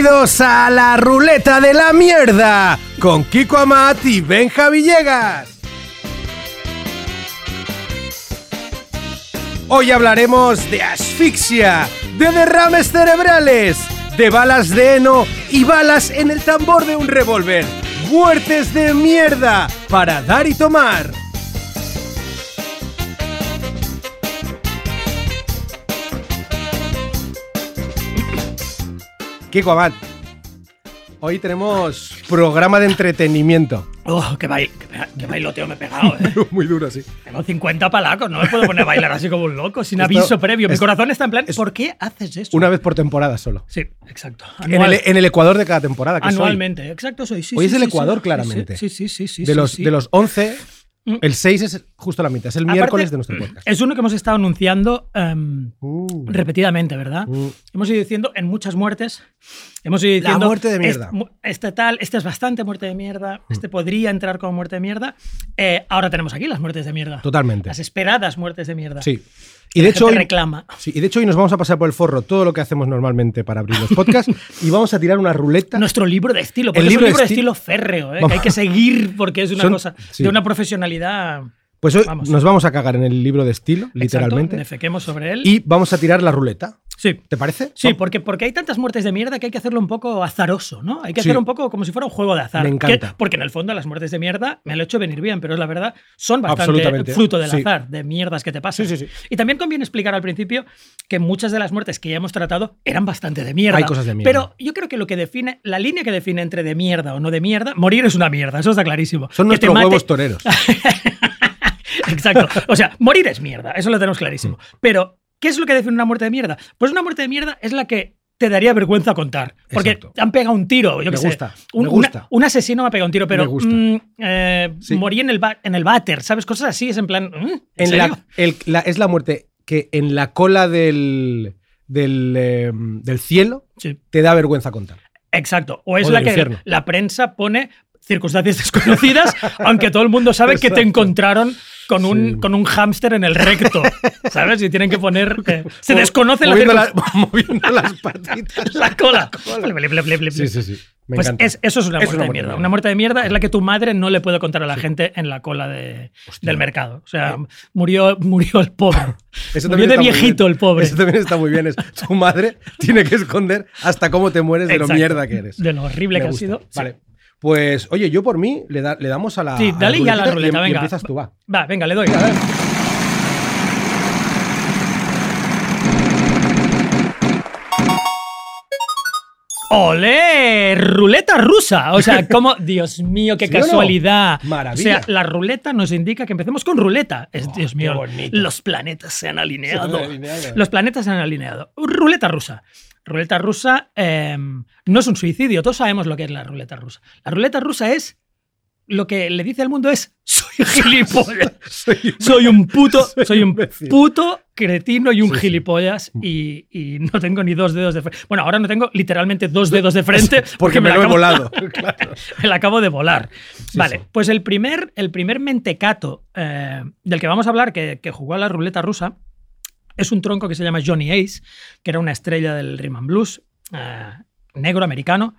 Bienvenidos a la ruleta de la mierda con Kiko Amat y Benja Villegas. Hoy hablaremos de asfixia, de derrames cerebrales, de balas de heno y balas en el tambor de un revólver. Muertes de mierda para dar y tomar. Kiko Abad, hoy tenemos programa de entretenimiento. Oh, qué, bail, qué, qué bailoteo me he pegado, ¿eh? Muy duro, así. Tengo 50 palacos, no me puedo poner a bailar así como un loco, sin Esto- aviso previo. Mi es- corazón está en plan, es- ¿por qué haces eso? Una vez por temporada solo. Sí, exacto. En el, en el Ecuador de cada temporada. Que anualmente, exacto, soy. Sí, Hoy sí, es el sí, Ecuador, sí, claramente. Sí, sí, sí, sí. de, sí, los, sí. de los 11, Mm. El 6 es justo la mitad. Es el Aparte, miércoles de nuestro podcast. Es uno que hemos estado anunciando em, Uh, repetidamente, ¿verdad? uh. Hemos ido diciendo en muchas muertes, hemos ido La diciendo... muerte de mierda. Este, este tal, este es bastante muerte de mierda, este podría entrar como muerte de mierda. Eh, ahora tenemos aquí las muertes de mierda. Totalmente. Las esperadas muertes de mierda. Sí. Y de, hecho hoy, reclama. sí, y de hecho hoy nos vamos a pasar por el forro todo lo que hacemos normalmente para abrir los podcasts y vamos a tirar una ruleta. Nuestro libro de estilo, porque El es libro un de libro de, esti- estilo férreo, ¿eh? Que hay que seguir porque es una Son- cosa sí. de una profesionalidad. Pues hoy Vamos. nos vamos a cagar en el libro de estilo, Exacto, literalmente. defequemos sobre él. Y vamos a tirar la ruleta. sí. ¿Te parece? Sí, porque, porque hay tantas muertes de mierda que hay que hacerlo un poco azaroso, ¿no? Hay que Sí. hacerlo un poco como si fuera un juego de azar. Me encanta. Que- porque en el fondo las muertes de mierda me lo he hecho venir bien, pero es la verdad, son bastante fruto del Sí. azar, de mierdas que te pasan. Sí. Y también conviene explicar al principio que muchas de las muertes que ya hemos tratado eran bastante de mierda. Hay cosas de mierda. Pero yo creo que lo que define, la línea que define entre de mierda o no de mierda, morir es una mierda, eso está clarísimo. Son Que nuestros huevos toreros. Exacto. O sea, morir es mierda, eso lo tenemos clarísimo. Mm. Pero, ¿qué es lo que define una muerte de mierda? Pues una muerte de mierda es la que te daría vergüenza contar. Porque Exacto. han pegado un tiro, yo Me sé. gusta, Un, me una- gusta. un asesino me ha pegado un tiro, pero Me gusta. mm, eh, Sí. morí en el, en el váter, ¿sabes? Cosas así, es en plan. ¿mm? ¿En, En serio? la, el- la- es la muerte que en la cola del, del, eh, del cielo Sí, te da vergüenza contar. exacto. O es O la que infierno. la prensa pone circunstancias desconocidas, aunque todo el mundo sabe que te Exacto. encontraron con un, Sí. con un hámster en el recto, ¿sabes? Y tienen que poner... eh, se desconoce la la- moviendo las patitas. La cola. Ble, ble, Sí, sí, sí. Me Pues es- eso es una Es muerte una de muerte mierda. de Una muerte de mierda es la que tu madre no le puede contar a la gente en la cola de- del mercado. O sea, murió, murió el pobre. Eso murió de viejito el pobre. Eso también está muy bien. Es, tu madre tiene que esconder hasta cómo te mueres de lo Exacto. mierda que eres. De lo horrible Me que gusta. ha sido. Vale. Pues, oye, yo por mí le, da- le damos a la. Sí, a dale ya a la ruletita ruleta, y, em- y venga. empiezas tú, va. Va, venga, le doy. ¡Olé! Ruleta rusa. O sea, como, Dios mío, qué ¿Sí o no? casualidad. Maravilla. O sea, la ruleta nos indica que empecemos con ruleta. Es, Oh, Dios mío, los planetas se han alineado. Se han alineado. Los planetas se han alineado. Ruleta rusa. Ruleta rusa eh, no es un suicidio. Todos sabemos lo que es la ruleta rusa. La ruleta rusa es lo que le dice al mundo es soy gilipollas. Soy- Soy un puto, Soy soy un imbécil. puto cretino y un Sí, sí. gilipollas y, y no tengo ni dos dedos de frente. Bueno, ahora no tengo literalmente dos dedos de frente Porque me lo he volado. Claro. me la acabo de volar. vale, pues el primer, el primer mentecato eh, del que vamos a hablar, que, que jugó a la ruleta rusa, es un tronco que se llama Johnny Ace, que era una estrella del rhythm and blues, eh, negro americano.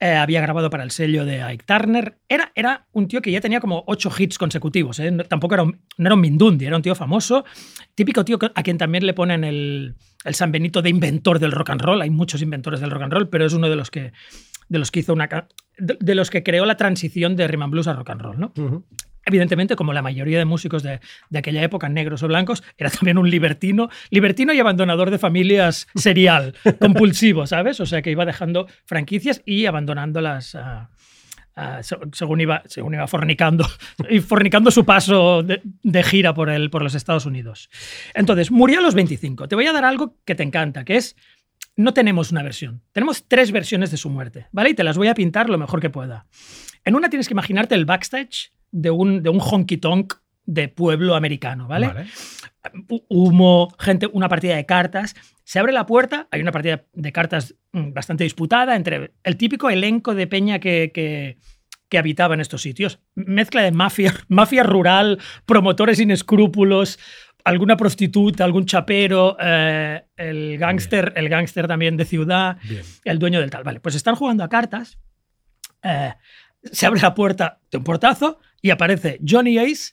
Eh, había grabado para el sello de Ike Turner. Era, era un tío que ya tenía como ocho hits consecutivos. ¿eh? No- tampoco era un, no era un Mindundi, era un tío famoso. Típico tío a quien también le ponen el, el San Benito de inventor del rock and roll. Hay muchos inventores del rock and roll, pero es uno de los que, de los que hizo una. De, los que creó la transición de rhythm and blues a rock and roll, ¿no? Evidentemente, como la mayoría de músicos de, de aquella época, negros o blancos, era también un libertino, libertino y abandonador de familias serial, compulsivo, ¿sabes? O sea que iba dejando franquicias y abandonándolas ah, ah, se- según, iba, según iba fornicando, y fornicando su paso de, de gira por, el, por los Estados Unidos. Entonces, murió a los 25. Te voy a dar algo que te encanta, que es no tenemos una versión. Tenemos tres versiones de su muerte, ¿vale? Y te las voy a pintar lo mejor que pueda. En una tienes que imaginarte el backstage de un, de un honky tonk de pueblo americano, ¿vale? Vale. Hu- Humo, gente, una partida de cartas. Se abre la puerta, hay una partida de cartas mm, bastante disputada entre el típico elenco de peña que, que, que habitaba en estos sitios. Mezcla de mafia, mafia rural, promotores sin escrúpulos, alguna prostituta, algún chapero, eh, el gángster, el gángster también de ciudad, Bien. el dueño del tal. Vale, pues están jugando a cartas. eh, se abre la puerta de un portazo y aparece Johnny Ace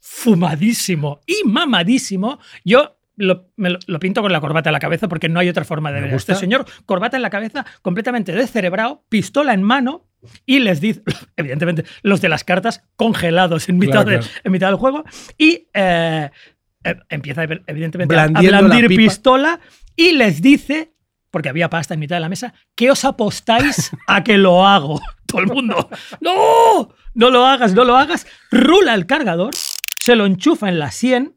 fumadísimo y mamadísimo. Yo lo, me lo, lo pinto con la corbata en la cabeza porque no hay otra forma de ver este señor. Corbata en la cabeza, completamente descerebrado, pistola en mano y les dice, evidentemente, los de las cartas congelados en mitad, Claro, de- claro. en mitad del juego y eh, eh, empieza evidentemente Blandiendo a la blandir pistola y les dice, porque había pasta en mitad de la mesa, que os apostáis a que lo hago. Todo el mundo, no, no lo hagas, no lo hagas. Rula el cargador, se lo enchufa en la 100,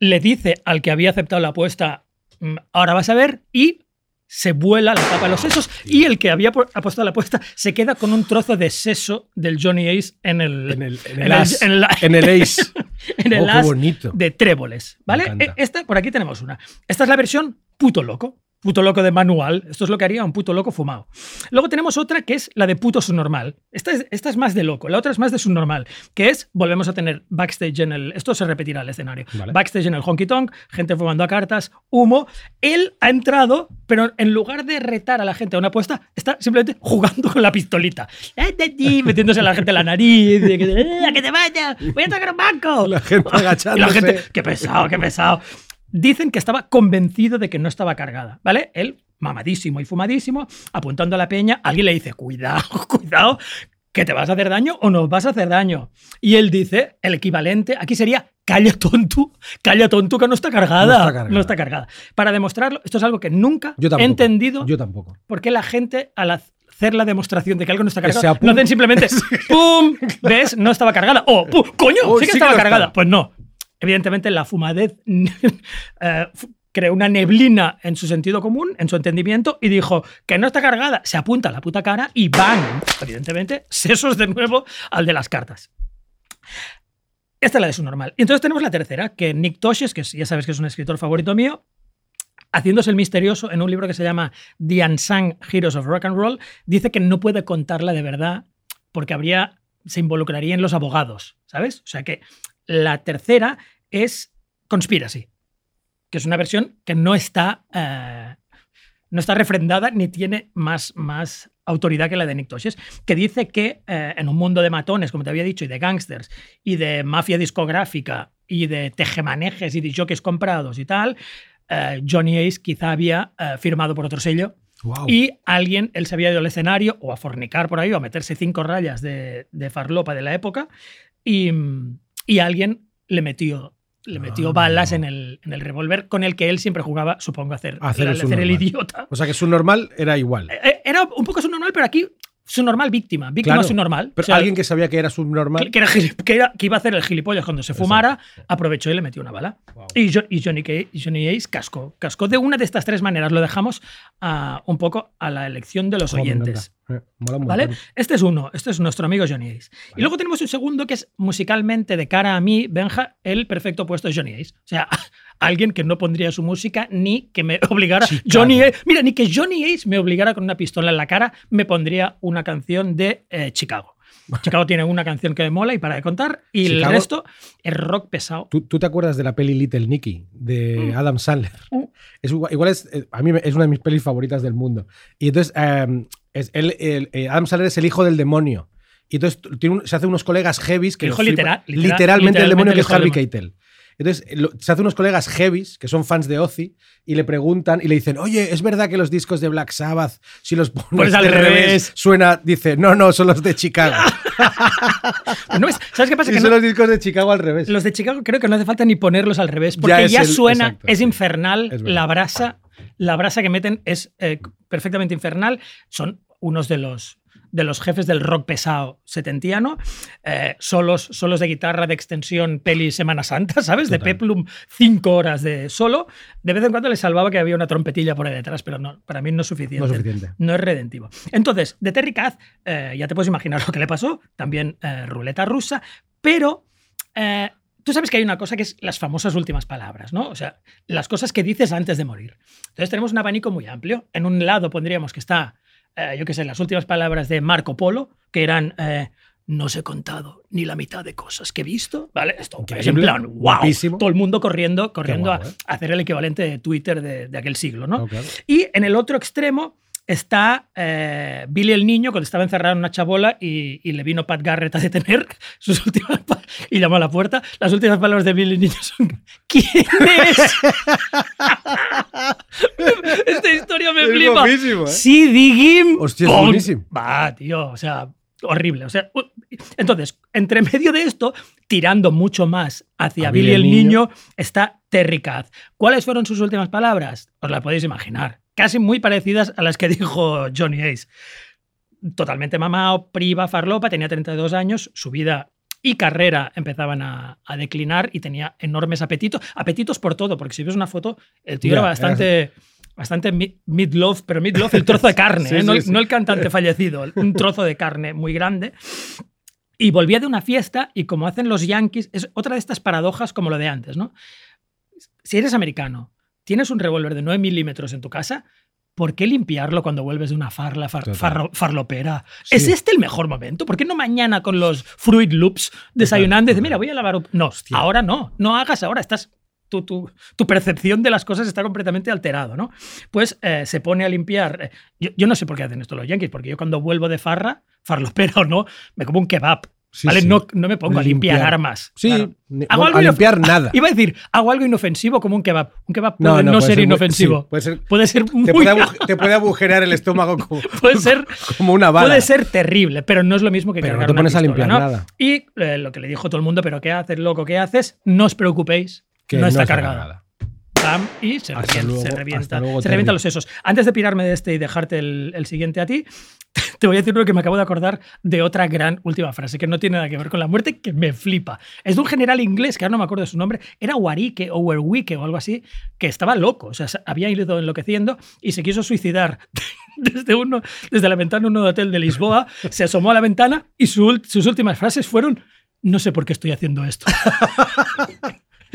le dice al que había aceptado la apuesta, "Mm, ahora vas a ver, y se vuela la tapa de los sesos y el que había apostado la apuesta se queda con un trozo de seso del Johnny Ace en el, En el, en en el en En ace. en el Oh, as de tréboles, ¿vale? E- Esta, por aquí tenemos una. Esta es la versión puto loco. Puto loco de manual. Esto es lo que haría un puto loco fumado. Luego tenemos otra que es la de puto subnormal. Esta es, esta es más de loco. La otra es más de subnormal. Que es, volvemos a tener backstage en el. Esto se repetirá el escenario. Vale. Backstage en el honky tonk, gente fumando a cartas, humo. Él ha entrado, pero en lugar de retar a la gente a una apuesta, está simplemente jugando con la pistolita. Metiéndose a la gente en la nariz. que, "Eh, ¡A que te vayas! ¡Voy a tocar un banco! La gente agachándose. la gente, qué pesado, qué pesado. Dicen que estaba convencido de que no estaba cargada, ¿vale? Él, mamadísimo y fumadísimo, apuntando a la peña, alguien le dice, cuidado, cuidado, que te vas a hacer daño o nos vas a hacer daño. Y él dice, el equivalente, aquí sería, calla tonto, calla tonto que no está cargada. No está cargada. No está cargada. Para demostrarlo, esto es algo que nunca Yo he entendido Yo tampoco. por qué la gente al hacer la demostración de que algo no está cargado, no hacen simplemente ¡pum! ¿Ves? No estaba cargada. ¡Oh! ¡pum! ¡Coño! Sí que sí que estaba cargada. estaba. Pues no. Evidentemente la fumadez eh, creó una neblina en su sentido común, en su entendimiento, y dijo que no está cargada. Se apunta a la puta cara y ¡bang! Evidentemente, sesos de nuevo al de las cartas. Esta es la de su normal. Y entonces tenemos la tercera, que Nick Toshes, que ya sabes que es un escritor favorito mío, haciéndose el misterioso en un libro que se llama The Unsung Heroes of Rock and Roll, dice que no puede contarla de verdad porque habría, se involucraría en los abogados, ¿sabes? O sea que la tercera es Conspiracy, que es una versión que no está, eh, no está refrendada ni tiene más, más autoridad que la de Nick Toshes, que dice que eh, en un mundo de matones, como te había dicho, y de gángsters, y de mafia discográfica, y de tejemanejes y de jockeys comprados y tal, eh, Johnny Ace quizá había firmado por otro sello Wow. y alguien, él se había ido al escenario o a fornicar por ahí o a meterse cinco rayas de, de farlopa de la época y, y alguien le metió, le metió Ah. balas en el, en el revólver con el que él siempre jugaba, supongo, a hacer, hacer el hacer el subnormal. idiota. O sea que su normal era igual. Eh, Era un poco su normal, pero aquí su normal víctima. Víctima Claro, su normal. Pero alguien que sabía que era subnormal. que, que era que era- que iba a hacer el gilipollas cuando se fumara, aprovechó y le metió una bala. Wow. Y, Jo- y Johnny, Ace cascó. Cascó de una de estas tres maneras. Lo dejamos a- un poco a la elección de los oyentes. Eh, ¿Vale? Este es uno, este es nuestro amigo Johnny Ace. Y luego tenemos un segundo que es musicalmente de cara a mí, Benja, el perfecto puesto de Johnny Ace. O sea, alguien que no pondría su música ni que me obligara. Chicago. Johnny Ace, mira, ni que Johnny Ace me obligara con una pistola en la cara, me pondría una canción de eh, Chicago. Chicago tiene una canción que me mola y para de contar, y el Chicago- resto es rock pesado. ¿Tú, tú te acuerdas de la peli Little Nicky de Mm. Adam Sandler? Mm. Es igual, igual es, eh, a mí es una de mis pelis favoritas del mundo. Y entonces, eh, es, él- eh, Adam Sandler es el hijo del demonio. Y entonces t- tiene un- se hace unos colegas heavies que hijo flipa- literal- literal- literalmente el demonio que es Harvey Keitel. Entonces lo- se hace unos colegas heavies que son fans de Ozzy y le preguntan y le dicen, oye, ¿es verdad que los discos de Black Sabbath, si los pones Pones al de revés, revés? suena? Dice, no, no, son los de Chicago. Pues no es- ¿Sabes qué pasa? y Que son no- los discos de Chicago al revés. Los de Chicago creo que no hace falta ni ponerlos al revés, porque es ya, el- suena, exacto, es infernal, Es la brasa, la brasa que meten es eh, perfectamente infernal. Son unos de los de los jefes del rock pesado setentiano, eh, solos, solos de guitarra de extensión, peli Semana Santa, ¿sabes? De. Peplum, cinco horas de solo. De vez en cuando le salvaba que había una trompetilla por ahí detrás, pero no, para mí no es suficiente. No es suficiente. No es redentivo. Entonces, de Terry Kath, eh, ya te puedes imaginar lo que le pasó, también eh, ruleta rusa, pero tú sabes que hay una cosa que es las famosas últimas palabras, ¿no? O sea, las cosas que dices antes de morir. Entonces tenemos un abanico muy amplio. En un lado pondríamos que está, eh, yo qué sé, las últimas palabras de Marco Polo, que eran... eh, no os he contado ni la mitad de cosas que he visto, ¿vale? Esto es en plan, wow, guapísimo. todo el mundo corriendo, corriendo guapo, a, ¿eh? a hacer el equivalente de Twitter de, de aquel siglo, ¿no? No, claro. Y en el otro extremo está eh, Billy el niño cuando estaba encerrado en una chabola y, y le vino Pat Garrett a detener sus últimas y llamó a la puerta. Las últimas palabras de Billy el niño son ¿Quién es? Esta historia me Es flipa. guapísimo, ¿eh? Sí, Digim. Hostia, es buenísimo. Va, tío, o sea, horrible. O sea, entonces, entre medio de esto, tirando mucho más hacia Billy el niño, está Terry Kath. ¿Cuáles fueron sus últimas palabras? Os las podéis imaginar. Casi muy parecidas a las que dijo Johnny Ace. Totalmente mamado, priva, farlopa, tenía 32 años, su vida y carrera empezaban a, a declinar y tenía enormes apetitos. Apetitos por todo, porque si ves una foto, el tío Ya, era bastante, bastante mi- midloaf, pero midloaf el trozo de carne, Sí, ¿eh? no, sí, el- sí. no el cantante fallecido, un trozo de carne muy grande. Y volvía de una fiesta y como hacen los yankees, es otra de estas paradojas como lo de antes, ¿no? Si eres americano, tienes un revólver de 9 milímetros en tu casa, ¿por qué limpiarlo cuando vuelves de una farla far- farro- farlopera? Sí. ¿Es este el mejor momento? ¿Por qué no mañana con los Fruit Loops desayunando y dices, mira, voy a lavar... un-". No, Hostia. ahora no, no hagas ahora, estás... Tu, tu, tu percepción de las cosas está completamente alterado, ¿no? Pues eh, se pone a limpiar. eh, Yo, yo no sé por qué hacen esto los yankees, porque yo cuando vuelvo de farra, farlopera o no, me como un kebab. Sí, ¿vale? sí. No, no me pongo a limpiar, Limpiar. armas. Sí, claro. Hago algo a limpiar nada. Iba a decir, hago algo inofensivo como un kebab. Un kebab puede no, puede ser inofensivo. puede ser, Puede ser muy. te, puede te puede agujerear el estómago como, puede ser, como una bala. puede ser terrible, pero no es lo mismo que Pero no cargar te una pones a limpiar ¿no? nada. Y eh, lo que le dijo todo el mundo, ¿pero qué haces, loco? ¿Qué haces? No os preocupéis, Que no está está cargada. Y se Hasta revienta, luego, se revienta, luego, se Terry. revientan los sesos. Antes de pirarme de este y dejarte el, el siguiente a ti, te voy a decir lo que me acabo de acordar de otra gran última frase que no tiene nada que ver con la muerte, que me flipa. Es de un general inglés, que ahora no me acuerdo de su nombre, era Warike o Werwike o algo así, que estaba loco, o sea, se- había ido enloqueciendo y se quiso suicidar desde, uno, desde la ventana de un hotel de Lisboa, se asomó a la ventana y su sus últimas frases fueron no sé por qué estoy haciendo esto.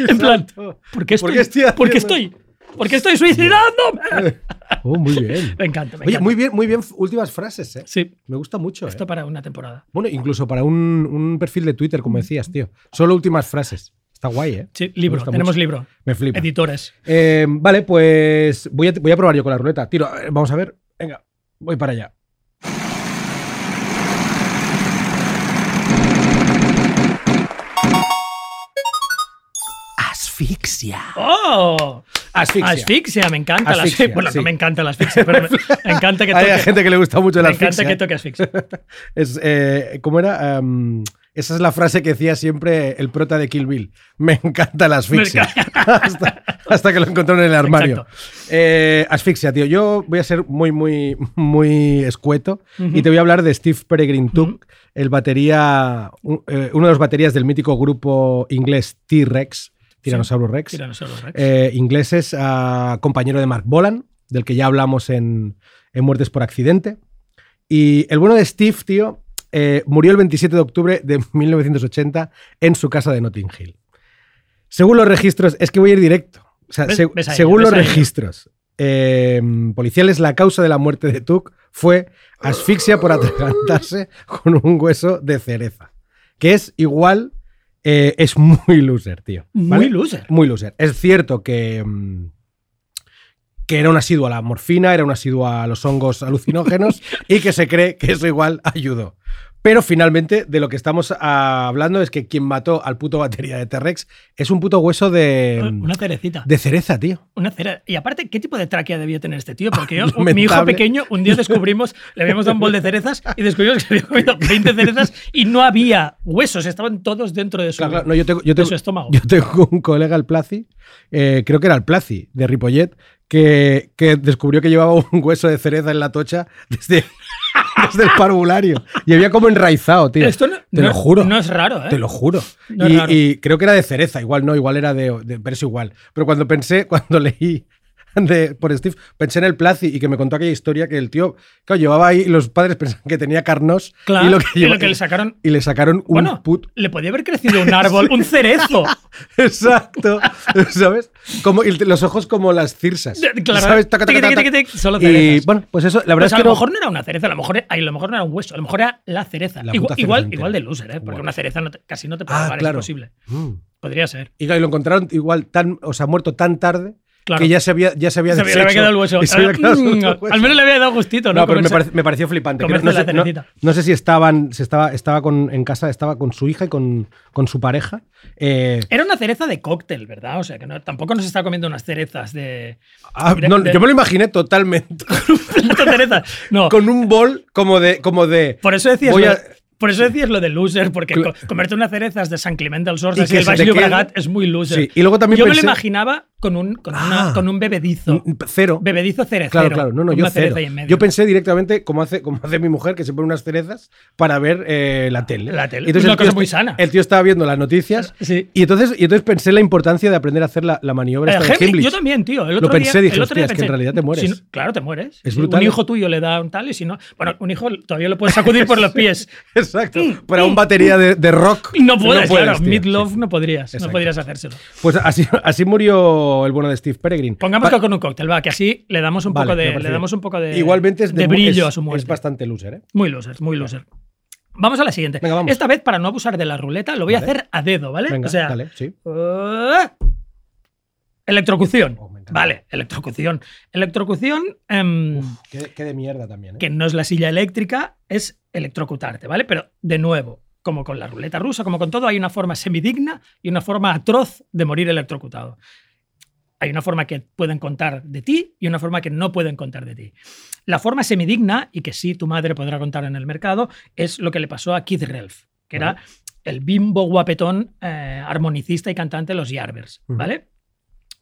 en plan, ¿por qué estoy, ¿Por qué estoy ¿por qué estoy, por qué estoy suicidándome? Oh, muy bien. me encanta, me Oye, encanta. muy bien, muy bien. Últimas frases, ¿eh? Sí, Me gusta mucho. ¿eh? esto para una temporada. Bueno, incluso para un, un perfil de Twitter, como decías, tío. Solo últimas frases. Está guay, ¿eh? Sí, libro, tenemos mucho. libro. Me flipa. Editores. Eh, vale, pues voy a, voy a probar yo con la ruleta. Tiro, eh, vamos a ver. Venga, voy para allá. Asfixia. ¡Oh! Asfixia. Asfixia, me encanta la Asfixia, asfixia. Bueno, sí. no me encanta la asfixia, pero me, me encanta que Hay toque. gente que le gusta mucho la me encanta asfixia. que toque asfixia. Es, eh, ¿Cómo era? Em, esa es la frase que decía siempre el prota de Kill Bill. Me encanta la asfixia. hasta, hasta que lo encontraron en el armario. Eh, asfixia, tío. Yo voy a ser muy, muy, muy escueto y te voy a hablar de Steve Peregrine Took, el batería, un- eh, uno de los baterías del mítico grupo inglés T-Rex, Tyrannosaurus Rex. Tyrannosaurus Rex. Eh, ingleses, ah, compañero de Mark Bolan, del que ya hablamos en, en Muertes por Accidente. Y el bueno de Steve, tío, eh, murió el 27 de octubre de 1980 en su casa de Notting Hill. Según los registros, es que voy a ir directo. O sea, Ves- se- ves a ello, según los registros eh, policiales, la causa de la muerte de Tuck fue asfixia por atragantarse con un hueso de cereza. Que es igual, eh, es muy loser, tío. Muy loser. Muy loser. Es cierto que, mm, que era un asiduo a la morfina, era un asiduo a los hongos alucinógenos y que se cree que eso igual ayudó. Pero finalmente, de lo que estamos hablando es que quien mató al puto batería de T-Rex es un puto hueso de, Una cerecita. de cereza, tío. Una cera. Y aparte, ¿qué tipo de tráquea debía tener este tío? Porque yo, Lamentable. mi hijo pequeño, un día descubrimos, le habíamos dado un bol de cerezas y descubrimos que había comido 20 cerezas y no había huesos, estaban todos dentro de su, Claro, claro, no, yo tengo, yo de tengo- su estómago. yo tengo un colega, el Plazi, eh, creo que era el Placi de Ripollet, que, que descubrió que llevaba un hueso de cereza en la tocha desde, desde el parvulario. Y había como enraizado, tío. Esto no, Te lo juro. No es raro, ¿eh? Te lo juro. No y, creo que era de cereza, igual no, igual era de, de- igual. Pero cuando pensé, cuando leí de, por Steve, pensé en el Plazi y que me contó aquella historia que el tío, claro, llevaba ahí, los padres pensaban que tenía carnos Claro, y lo que, y lo que le sacaron. y le sacaron un Bueno, put. le podía haber crecido un árbol, un cerezo. Exacto, ¿sabes? Como, y los ojos como las cirsas. Claro, ¿Sabes? Taca, taca, taca, solo Y bueno, pues eso, la verdad Pues a es que lo no- mejor no era una cereza, a lo mejor, a lo mejor no era un hueso, a lo mejor era la cereza. La igual, igual, igual de loser, ¿eh? porque una cereza no te- casi no te puede Ah, claro. es imposible. Mm. Podría ser. Y lo encontraron igual tan, o sea, muerto tan tarde Claro. que ya se había, ya se había Se había- había quedado el hueso. Se había quedado Mm, el hueso. Al menos le había dado gustito, ¿no? No, pero me, parece- me pareció flipante. comerse no, la sé, no- no sé si estaban, si estaba, estaba con, en casa, estaba con su hija y con, con su pareja. Eh, Era una cereza de cóctel, ¿verdad? O sea, que no- tampoco nos está comiendo unas cerezas de. ah, de- yo me lo imaginé totalmente. plato de cerezas. No, con un bol como de. Como de por eso decías. voy a- por eso decías lo de loser, porque comerte unas cerezas de San Clemente del Sors Y y que el quede- Llobregat es muy loser. Sí, y luego también Yo me lo imaginaba con un, con una- Ah. con un bebedizo. Mm, Cero. Bebedizo cerecero. Claro, claro. No, no, yo una cereza cero. ahí en medio. Yo pensé directamente, como hace, como hace mi mujer, que se pone unas cerezas para ver eh, la tele. La tele. Entonces Una el tío cosa muy sana. El tío estaba viendo las noticias. Sí. Y entonces, y entonces pensé en la importancia de aprender a hacer la, la maniobra Eh, esta de Heimlich, yo también, tío. El Lo pensé, día, dije, el otro día "Hostia, es que en realidad te mueres". si no- claro, te mueres. Es brutal. Un hijo tuyo le da un tal y si no. Bueno, un hijo todavía lo puedes sacudir por los pies. Exacto. Para un batería de, de rock. No puedes, claro. tío. Meatloaf Sí. no podrías. No podrías hacérselo. Pues así, así murió el bueno de Steve Peregrine. Pongamos que con un cóctel, va, que así le damos un Vale, poco de. Le damos un poco de. Igualmente es de, brillo es- a su muerte. Es bastante loser, ¿eh? Muy loser, muy loser. Vamos a la siguiente. Venga, vamos. Esta vez, para no abusar de la ruleta, lo voy a hacer a dedo, ¿vale? Venga, o sea, dale, sí. ¡ah! electrocución. Oh, vale, electrocución. Electrocución, em, Qué, qué de mierda también, ¿eh? que no es la silla eléctrica, es electrocutarte, ¿vale? Pero, de nuevo, como con la ruleta rusa, como con todo, hay una forma semidigna y una forma atroz de morir electrocutado. Hay una forma que pueden contar de ti y una forma que no pueden contar de ti. La forma semidigna, y que sí tu madre podrá contar en el mercado, es lo que le pasó a Keith Relf, que era el bimbo guapetón eh, armonicista y cantante de los Yardbirds. ¿vale?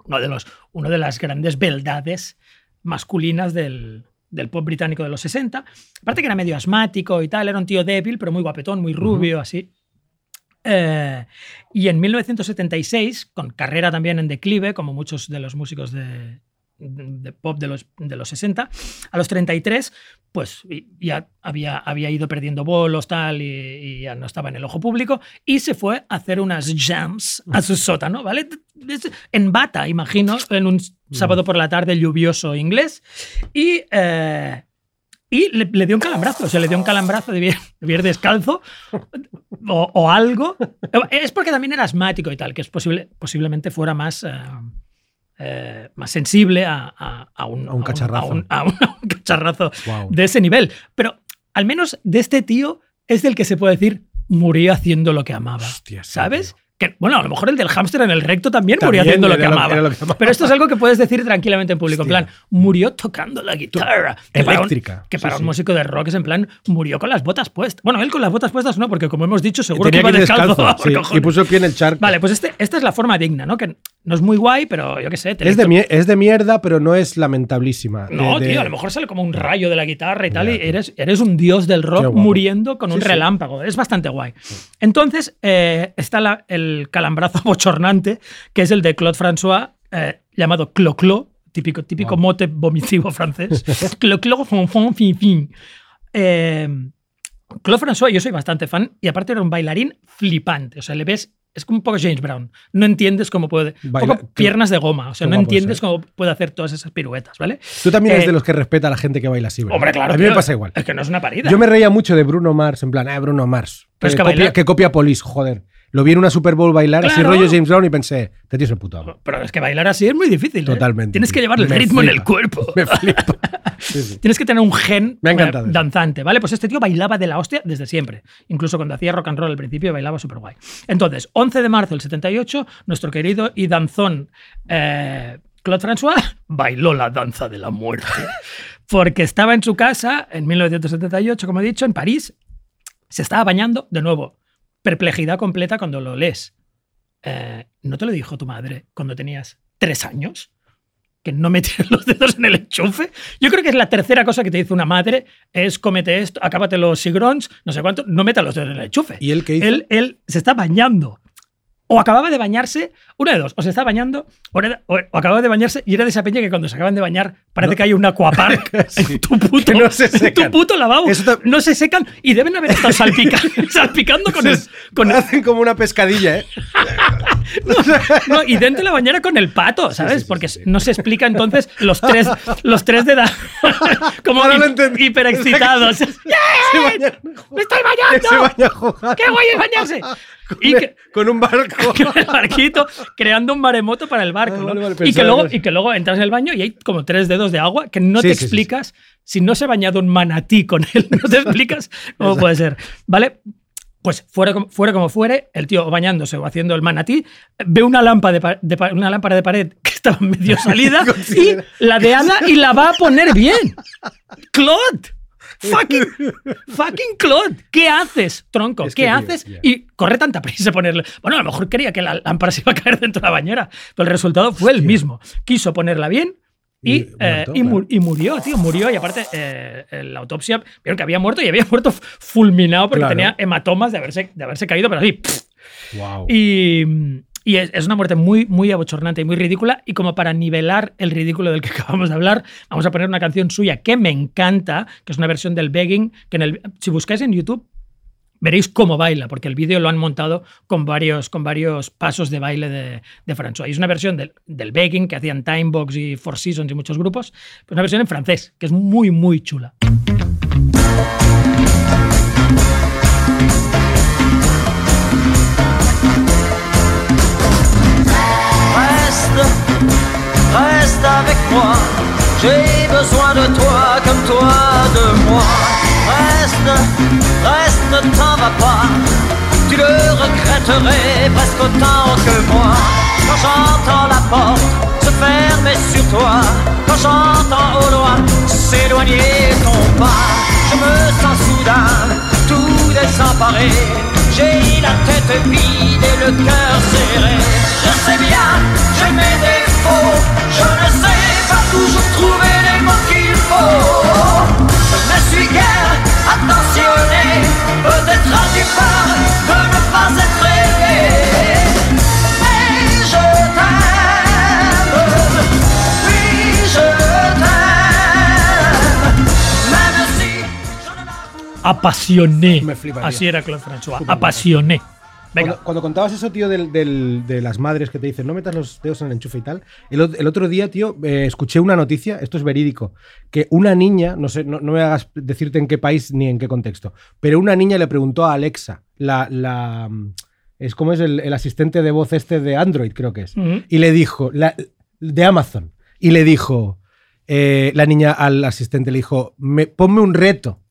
Uno de, los, uno de las grandes beldades masculinas del, del pop británico de los 60. Aparte que era medio asmático y tal, era un tío débil, pero muy guapetón, muy rubio, así. Eh, y en 1976, con carrera también en declive, como muchos de los músicos de, de pop de los, de los 60, a los 33, pues ya había, había ido perdiendo bolos tal y, ya no estaba en el ojo público y se fue a hacer unas jams a su sótano, ¿vale? En bata, imagino, en un sábado por la tarde lluvioso inglés y... eh, y le, le dio un calambrazo, o sea, le dio un calambrazo de bien, bien descalzo o, o algo. Es porque también era asmático y tal, que es posible, posiblemente fuera más, eh, eh, más sensible a, a- a un, A un cacharrazo. Un, un- un cacharrazo de ese nivel. Pero al menos de este tío es del que se puede decir murió haciendo lo que amaba. Hostia, ¿Sabes? tío. Que, bueno, a lo mejor el del hámster en el recto también, murió haciendo lo que, amaba. era lo que amaba. Pero esto es algo que puedes decir tranquilamente en público. Hostia. En plan, murió tocando la guitarra. Que para un- Eléctrica. que Sí, para un músico de rock es en plan, murió con las botas puestas. Bueno, él con las botas puestas no, porque como hemos dicho, seguro Tenía que iba descalzo. descalzo, sí, y puso el pie en el charco. Vale, pues este, esta es la forma digna, ¿no? Que no es muy guay, pero yo qué sé. es, de es de mierda, pero no es lamentablísima. No, De- tío, a lo mejor sale como un rayo de la guitarra y tal, y eres, eres un dios del rock muriendo con un relámpago. Es bastante guay. Entonces, eh, está la- el calambrazo bochornante, que es el de Claude François, eh, llamado Clo-Clo, típico, típico Wow. mote vomitivo francés. Clo-Clo, fon, fon, fin, fin. Eh, Claude François, yo soy bastante fan, y aparte era un bailarín flipante. O sea, le ves. Es como un poco James Brown. No entiendes cómo puede. Baila- poco piernas de goma. O sea, no entiendes cómo puede hacer todas esas piruetas, ¿vale? Tú también eres Eh, de los que respeta a la gente que baila así, ¿verdad? Hombre, claro. A mí me pasa igual. Es que no es una parida. Yo me reía mucho de Bruno Mars, en plan, eh, Bruno Mars. Pero es que, que copia, bailar- que copia Police, joder. Lo vi en una Super Bowl bailar, así rollo James Brown, y pensé, te tienes el puto amo. Pero es que bailar así es muy difícil. ¿eh? Totalmente. Tienes que llevar el Me ritmo en el cuerpo. Me flipa. Sí, sí. Tienes que tener un gen Me eh, danzante, ¿vale? Pues este tío bailaba de la hostia desde siempre. Incluso cuando hacía rock and roll al principio bailaba súper guay. Entonces, 11 de marzo del 78, nuestro querido y danzón eh, Claude François bailó la danza de la muerte. Porque estaba en su casa en 1978, como he dicho, en París. Se estaba bañando, de nuevo, perplejidad completa cuando lo lees. eh, ¿no te lo dijo tu madre cuando tenías tres años? Que no metes los dedos en el enchufe. Yo creo que es la tercera cosa que te dice una madre, es cómete esto, acábate los sigrons, no sé cuánto, no metas los dedos en el enchufe. ¿Y él qué hizo? Él, él se está bañando. O acababa de bañarse, una de dos, o se está bañando, o, era- o- o acababa de bañarse y era de esa peña que cuando se acaban de bañar parece No. que hay un aquapark Sí. en tu puto, no se en tu puto lavabo. No se secan y deben haber estado salpica- salpicando con el, con el- Hacen como una pescadilla, ¿eh? No, y dentro de la bañera con el pato, ¿sabes? sí, sí, Porque sí. no se explica entonces los tres, los tres de edad como Ahora lo hi- entendí. hiperexcitados. ¡Yeah! ¡Me estoy Se bañando! baña. ¡Qué guay es bañarse! Con, Y que, con un barco. con el barquito, creando un maremoto para el barco. Ah, ¿no? vale, vale, y, que luego, y que luego entras en el baño y hay como tres dedos de agua que no te explicas. Si no se ha bañado un manatí con él, no te explicas cómo puede ser. ¿Vale? Pues fuera como, fuera como fuere, el tío bañándose o haciendo el manatí, ve una lámpara de, una lámpara de pared que estaba medio salida y la de Ada y la va a poner bien. Claude. Fucking, fucking Claude. ¿Qué haces, tronco? Es ¿Qué que, haces? Y corre tanta prisa ponerle. Bueno, a lo mejor quería que la lámpara se iba a caer dentro de la bañera, pero el resultado fue el mismo. Quiso ponerla bien y, Y eh, muerto, y mu- claro. y murió, tío, murió. Y aparte, eh, en la autopsia vieron que había muerto y había muerto fulminado porque Claro. tenía hematomas de haberse, de haberse caído, pero así. pff. Wow. Y, y es, es una muerte muy, muy abochornante y muy ridícula. Y como para nivelar el ridículo del que acabamos de hablar, vamos a poner una canción suya que me encanta, que es una versión del Begging, que en el, si buscáis en YouTube veréis cómo baila, porque el vídeo lo han montado con varios, con varios pasos de baile de, de François. Es una versión del, del Begging que hacían Timebox y Four Seasons y muchos grupos, pero una versión en francés, que es muy, muy chula. J'ai besoin de toi comme toi de moi. Reste, reste, ne t'en va pas. Tu le regretterais presque autant que moi. Quand j'entends la porte se fermer sur toi, quand j'entends au loin s'éloigner ton pas, je me sens soudain tout désemparé. J'ai la tête vide et le cœur serré. Je sais bien, j'ai mes défauts. Je ne sais toujours trouver les mots qu'il faut. Je ne suis guère attentionné. Peut-être as-tu peur de ne pas être aimé. Mais je t'aime. Oui, je t'aime. Même si je ne. Así era Claude François. Apasioné. Venga. Cuando, cuando contabas eso, tío, del- del- de las madres que te dicen no metas los dedos en el enchufe y tal, el, ot- el otro día, tío, eh, escuché una noticia, esto es verídico, que una niña, no sé, no, no me hagas decirte en qué país ni en qué contexto, pero una niña le preguntó a Alexa, la, la mm, es como es el, el asistente de voz este de Android, creo que es, y le dijo, la- de Amazon, y le dijo, eh, la niña al asistente le dijo, "Me- ponme un reto.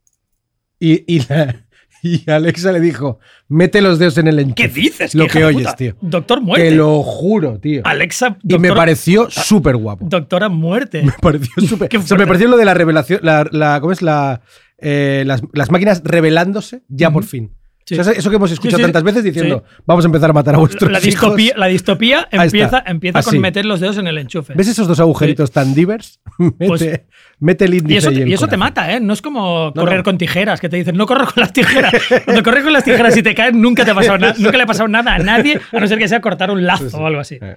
Y, y, la- y Alexa le dijo, mete los dedos en el enchufe. ¿Qué dices? Lo que oyes, puta? tío. Doctor Muerte. Te lo juro, tío. Alexa, y me pareció súper guapo. Doctora Muerte. Me pareció súper. O sea, me pareció lo de la revelación. La, la- ¿Cómo es? La, eh, las, las máquinas revelándose ya por fin. Sí. O sea, eso que hemos escuchado Sí, sí, tantas veces diciendo, vamos a empezar a matar a vuestros La hijos. distopía, la distopía empieza, empieza Así. con meter los dedos en el enchufe. ¿Ves esos dos agujeritos tan divers? mete, Pues- mete el índice Y eso, y eso te mata, ¿eh? No es como No, correr no. con tijeras, que te dicen, no corro con las tijeras. Cuando corres con las tijeras y te caes, nunca, te ha pasado na- nunca le ha pasado nada a nadie, a no ser que sea cortar un lazo o algo así. Eh,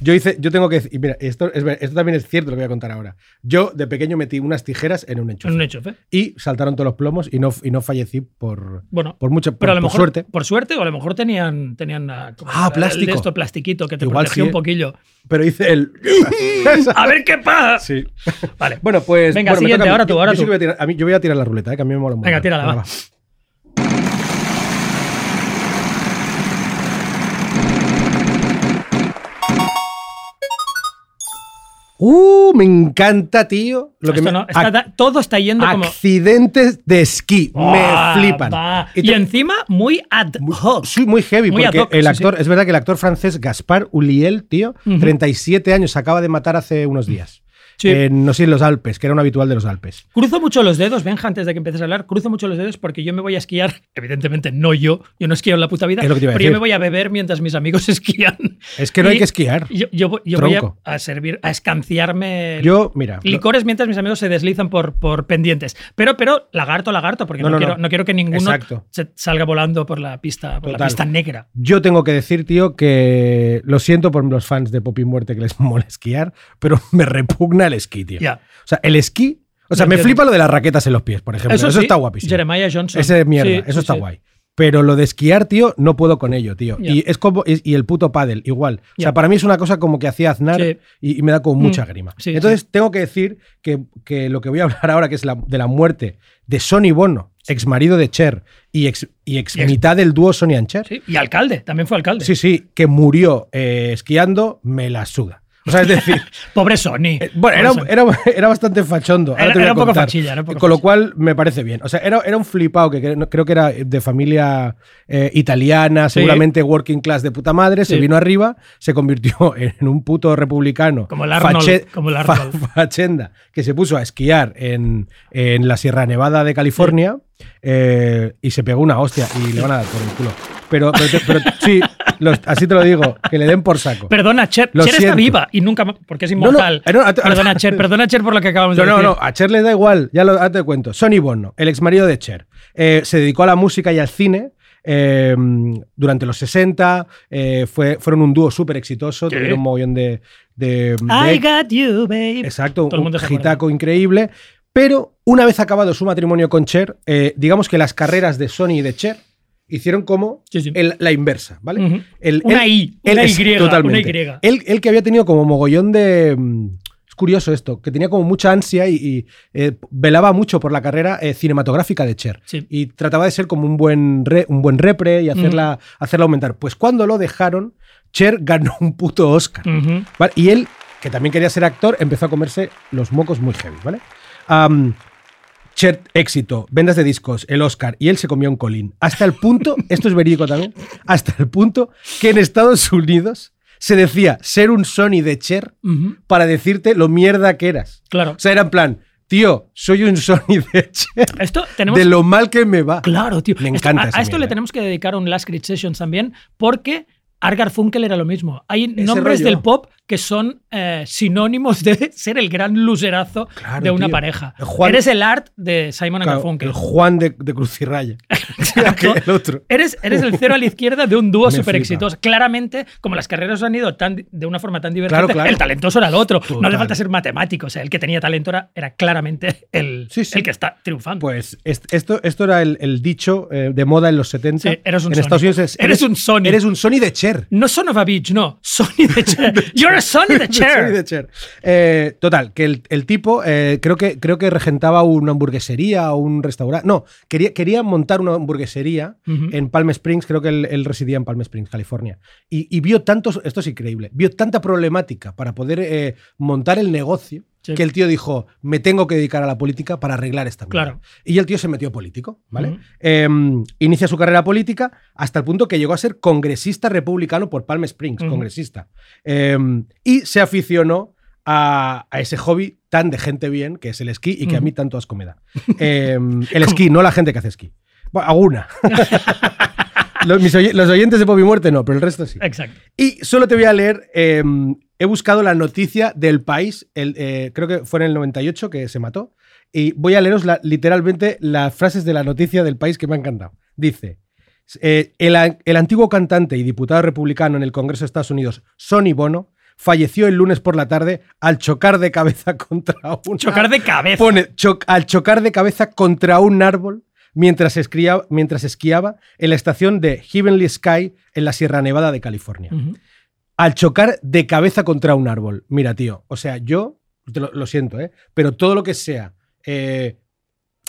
Yo hice, yo tengo que decir, y mira, esto, es esto también es cierto lo que voy a contar ahora. Yo de pequeño metí unas tijeras en un enchufe. En un enchufe. Y saltaron todos los plomos y no, y no fallecí por, Bueno, por mucho, por, a lo por mejor, suerte. Por suerte, o a lo mejor tenían, tenían ah, como Ah, el- plástico. el esto plastiquito que te Igual sí, un ¿eh? poquillo. Pero hice el. A ver qué pasa. sí. Vale. Bueno, pues. Venga, bueno, siguiente, ahora tú, Yo- ahora yo tú. voy a tirar- a mí- yo voy a tirar la ruleta, ¿eh? que a mí me mola mucho. Venga, tírala, va. Uh, me encanta, tío. Lo que me- no- está todo está yendo como. accidentes de esquí. Ah, me flipan. va. Y encima muy ad hoc. Sí, muy heavy, Muy porque hoc, el actor, sí. es verdad que el actor francés Gaspar Uliel, tío, Ujú. 37 años, se acaba de matar hace unos días. Sí. no sé, en los Alpes, que era un habitual de los Alpes. Cruzo mucho los dedos, Benja, antes de que empieces a hablar, cruzo mucho los dedos porque yo me voy a esquiar, evidentemente no yo, yo no esquío en la puta vida, Es lo que te iba a pero yo me voy a beber mientras mis amigos esquían. Es que no hay que esquiar. Yo, yo voy- yo voy a, servir, a escanciarme Yo, mira. lo- licores mientras mis amigos se deslizan por, por pendientes. Pero, pero, lagarto, lagarto, porque no, No, no, quiero, no. quiero que ninguno Exacto. se salga volando por la pista, por la pista negra. Yo tengo que decir, tío, que lo siento por los fans de Pop y Muerte que les mola esquiar, pero me repugna el esquí, tío. O sea, el esquí. O sea, me flipa lo de las raquetas en los pies, por ejemplo. Eso, sí, está guapísimo. Jeremiah Johnson. Ese es mierda, Sí, eso está guay. Pero lo de esquiar, tío, no puedo con ello, tío. Y es como. Y, el puto pádel, igual. O sea, para mí es una cosa como que hacía Aznar Sí. y, y me da como mucha Mm. grima. Sí, Entonces, tengo que decir que, que lo que voy a hablar ahora, que es la, de la muerte de Sonny Bono, ex marido de Cher y ex, y ex Y ex- mitad del dúo Sonny and Cher. Y alcalde, también fue alcalde. Sí, sí, que murió eh, esquiando, me la suda. O sea, es decir, Pobre Sony. eh, bueno, era, Pobre Sony. era, era bastante fachondo. ahora Era- te voy a era un poco fachilla, era un poco Con lo cual me parece bien. O sea, era, era un flipado que cre- creo que era de familia eh, italiana, Sí. seguramente working class de puta madre, se vino arriba, se convirtió en un puto republicano. Como el Arnold, fache- como el fa- Arnold. fachenda, que se puso a esquiar en, en la Sierra Nevada de California eh, y se pegó una hostia y le van a dar por el culo. Pero, pero, te- pero sí, los- así te lo digo, que le den por saco. Perdona, Cher. Lo Cher está siento. viva y nunca. ma- Porque es inmortal. eh, no, a- perdona, Cher. Perdona, Cher, por lo que acabamos No, de no, decir. no, a Cher le da igual, ya lo, ahora te cuento. Sonny Bono, el ex marido de Cher, eh, se dedicó a la música y al cine. eh, durante los 60 eh, fue, fueron un dúo súper exitoso, tuvieron un mogollón de, de- I got you, babe. exacto, Todo el mundo un se acuerda. gitaco increíble, pero una vez acabado su matrimonio con Cher, eh, digamos que las carreras de Sony y de Cher hicieron como Sí, sí. el- la inversa, ¿vale? El- Una I, él una Y, totalmente. una Y. Él, él que había tenido como mogollón de. mm, Es curioso esto, que tenía como mucha ansia y, y, eh, velaba mucho por la carrera eh, cinematográfica de Cher. Sí. Y trataba de ser como un buen, re- un buen repre y hacerla, hacerla aumentar. Pues cuando lo dejaron, Cher ganó un puto Oscar. ¿vale? Y él, que también quería ser actor, empezó a comerse los mocos muy heavy, ¿vale? Am, Cher, éxito, vendas de discos, el Oscar, y él se comió un colín. Hasta el punto, esto es verídico también, hasta el punto que en Estados Unidos se decía ser un Sony de Cher para decirte lo mierda que eras. Claro. O sea, era en plan, tío, soy un Sony de Cher, Esto tenemos. de lo mal que me va. Claro, tío. Me Esto- encanta a, esa a esto mierda. le tenemos que dedicar un Last Grid Sessions también, porque Art Garfunkel era lo mismo. Hay nombres rollo. del pop que son eh, sinónimos de ser el gran lucerazo Claro, de una tío. pareja. Juan- Eres el Art de Simon and Claro, Garfunkel. el Juan de, de Cruz y Raya. El otro. Eres, eres el cero a la izquierda de un dúo súper exitoso. Claramente, como las carreras han ido tan, de una forma tan divergente, Claro, el talentoso era el otro. No le falta ser matemático. O sea, el que tenía talento era, era claramente el, Sí, sí. el que está triunfando. Pues est- esto, esto era el, el dicho eh, de moda en los 70. Sí, eres un en Sony. Estados Unidos es, Eres un Sony. Eres un Sony de Cher. no Son of a Beach, no. Sony de Cher. You're a Sony de De Cher. Sony de Cher. Eh, total, que el, el tipo eh, creo, que, creo que regentaba una hamburguesería o un restaurante. No, quería, quería montar una hamburguesería en Palm Springs. Creo que él, él residía en Palm Springs, California. Y, y vio tantos, esto es increíble, vio tanta problemática para poder eh, montar el negocio. Sí. Que el tío dijo, me tengo que dedicar a la política para arreglar esta mierda. Claro. Y el tío se metió político, ¿vale? Eh, inicia su carrera política hasta el punto que llegó a ser congresista republicano por Palm Springs, congresista. Eh, y se aficionó a, a ese hobby tan de gente bien, que es el esquí, y que a mí tanto asco me da. Eh, el esquí, no la gente que hace esquí. Bueno, alguna. los, oy- los oyentes de Pop y Muerte no, pero el resto sí. Exacto. Y solo te voy a leer, eh, he buscado la noticia del país, el, eh, creo que fue en el 98 que se mató, y voy a leeros la- literalmente las frases de la noticia del país que me ha encantado. Dice, eh, el, antiguo cantante y diputado republicano en el Congreso de Estados Unidos, Sonny Bono, falleció el lunes por la tarde al chocar de cabeza contra un Chocar de cabeza. Pone cho- al chocar de cabeza contra un árbol mientras, esquía- mientras esquiaba en la estación de Heavenly Sky en la Sierra Nevada de California. Al chocar de cabeza contra un árbol. Mira, tío, o sea, yo te lo, lo siento, ¿eh? pero todo lo que sea eh,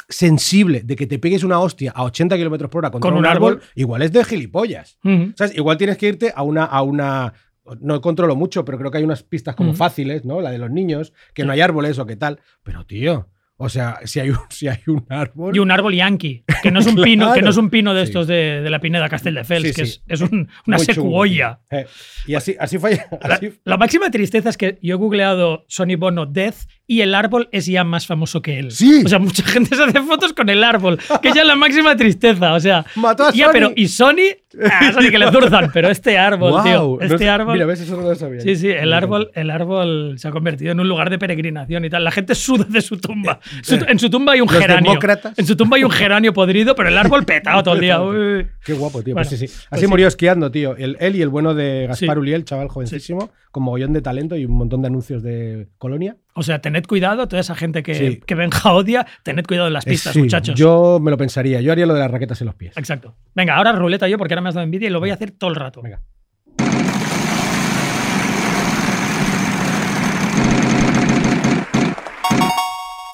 sensible de que te pegues una hostia a 80 kilómetros por hora contra Con un, un árbol, árbol. igual es de gilipollas. Ujú. ¿Sabes? Igual tienes que irte a una, a una. No controlo mucho, pero creo que hay unas pistas como fáciles, ¿no? La de los niños, que no hay árboles o qué tal. Pero, tío, o sea, si hay un, si hay un árbol. Y un árbol yankee. que no es un pino, que no es un pino de Sí. estos de, de la Pineda Castelldefels, Sí, que sí. es, es un- una Muy secuoya. Eh, y así, así fue. La, así- la máxima tristeza es que yo he googleado Sonny Bono Death y el árbol es ya más famoso que él. Sí. O sea, mucha gente se hace fotos con el árbol, que es ya la máxima tristeza. O sea, Mató a ya, Sony. pero y Sony, ah, que le zurzan, pero este árbol, tío, este árbol. Mira, ves, eso no lo sabía. Sí, sí, el árbol, el árbol se ha convertido en un lugar de peregrinación y tal. La gente suda de su tumba. Su- en su tumba hay un Los geranio. demócratas. En su tumba hay un geranio podrido, pero el árbol petado todo el día. Uy. Qué guapo, tío. Bueno, pues sí, sí. pues Así sí. murió esquiando, tío. El, él y el bueno de Gaspar. Uliel, chaval jovencísimo, con mogollón de talento y un montón de anuncios de Colonia. O sea, tened cuidado, toda esa gente que, Sí. que Benja odia, tened cuidado en las Eh, pistas, sí, muchachos. Yo me lo pensaría. Yo haría lo de las raquetas en los pies. Exacto. Venga, ahora ruleta yo porque ahora me has dado envidia y lo voy a hacer todo el rato. Venga.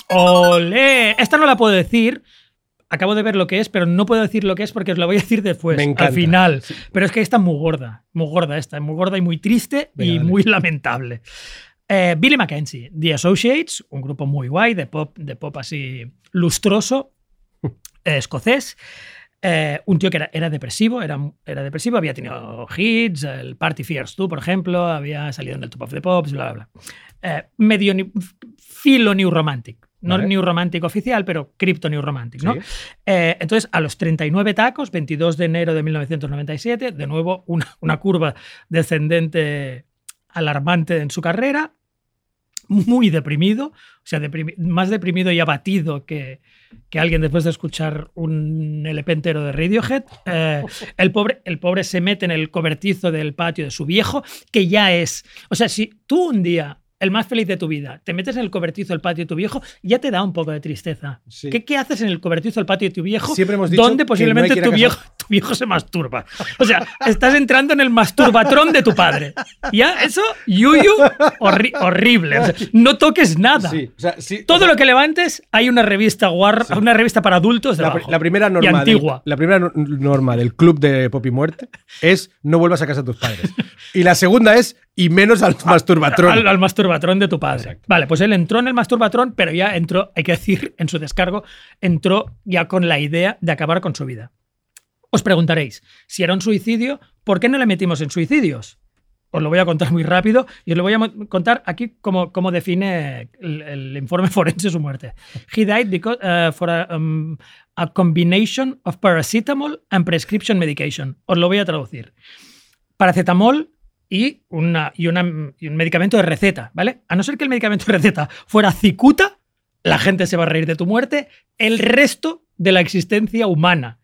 ¡Olé! Esta no la puedo decir. Acabo de ver lo que es, pero no puedo decir lo que es porque os la voy a decir después, Me al final. Pero es que esta es muy gorda, muy gorda esta, muy gorda y muy triste Venga, y dale. muy lamentable. Eh, Billy Mackenzie, The Associates, un grupo muy guay de pop, de pop así lustroso, eh, escocés. Eh, un tío que era, era depresivo, era, era depresivo, había tenido hits, el Party Fears 2, por ejemplo, había salido en el Top of the Pops, bla, bla, bla. Eh, medio ni- filo New Romantic. No Vale. New Romantic oficial, pero Crypto New Romantic, ¿no? Sí. Eh, entonces, a los 39 tacos, 22 de enero de 1997, de nuevo una, una curva descendente alarmante en su carrera, muy deprimido, o sea, deprimi- más deprimido y abatido que, que alguien después de escuchar un LP entero de Radiohead. Eh, el, pobre, el pobre se mete en el cobertizo del patio de su viejo, que ya es... O sea, si tú un día, el más feliz de tu vida, te metes en el cobertizo del patio de tu viejo, ya te da un poco de tristeza. Sí. ¿Qué, qué haces en el cobertizo del patio de tu viejo? Siempre hemos dicho donde posiblemente no tu, viejo, tu viejo se masturba. O sea, estás entrando en el masturbatrón de tu padre. Ya, eso, yuyu, horri- horrible. O sea, no toques nada. Sí, o sea, sí, Todo o sea, lo que levantes, hay una revista guar, una revista para adultos la, debajo. la primera y norma del, antigua. la primera no- norma del club de Pop y Muerte es no vuelvas a casa de tus padres. Y la segunda es y menos al masturbatrón. Al, al masturbatrón de tu padre. Exacto. Vale, pues él entró en el masturbatrón, pero ya entró, hay que decir, en su descargo, entró ya con la idea de acabar con su vida. Os preguntaréis, si era un suicidio, ¿por qué no le metimos en suicidios? Os lo voy a contar muy rápido y os lo voy a contar aquí cómo, cómo define el, el informe forense su muerte. He died because, uh, for a, um, a combination of paracetamol and prescription medication. Os lo voy a traducir. Paracetamol y, una, y, una- y un medicamento de receta, ¿vale? A no ser que el medicamento de receta fuera cicuta, la gente se va a reír de tu muerte, el resto de la existencia humana.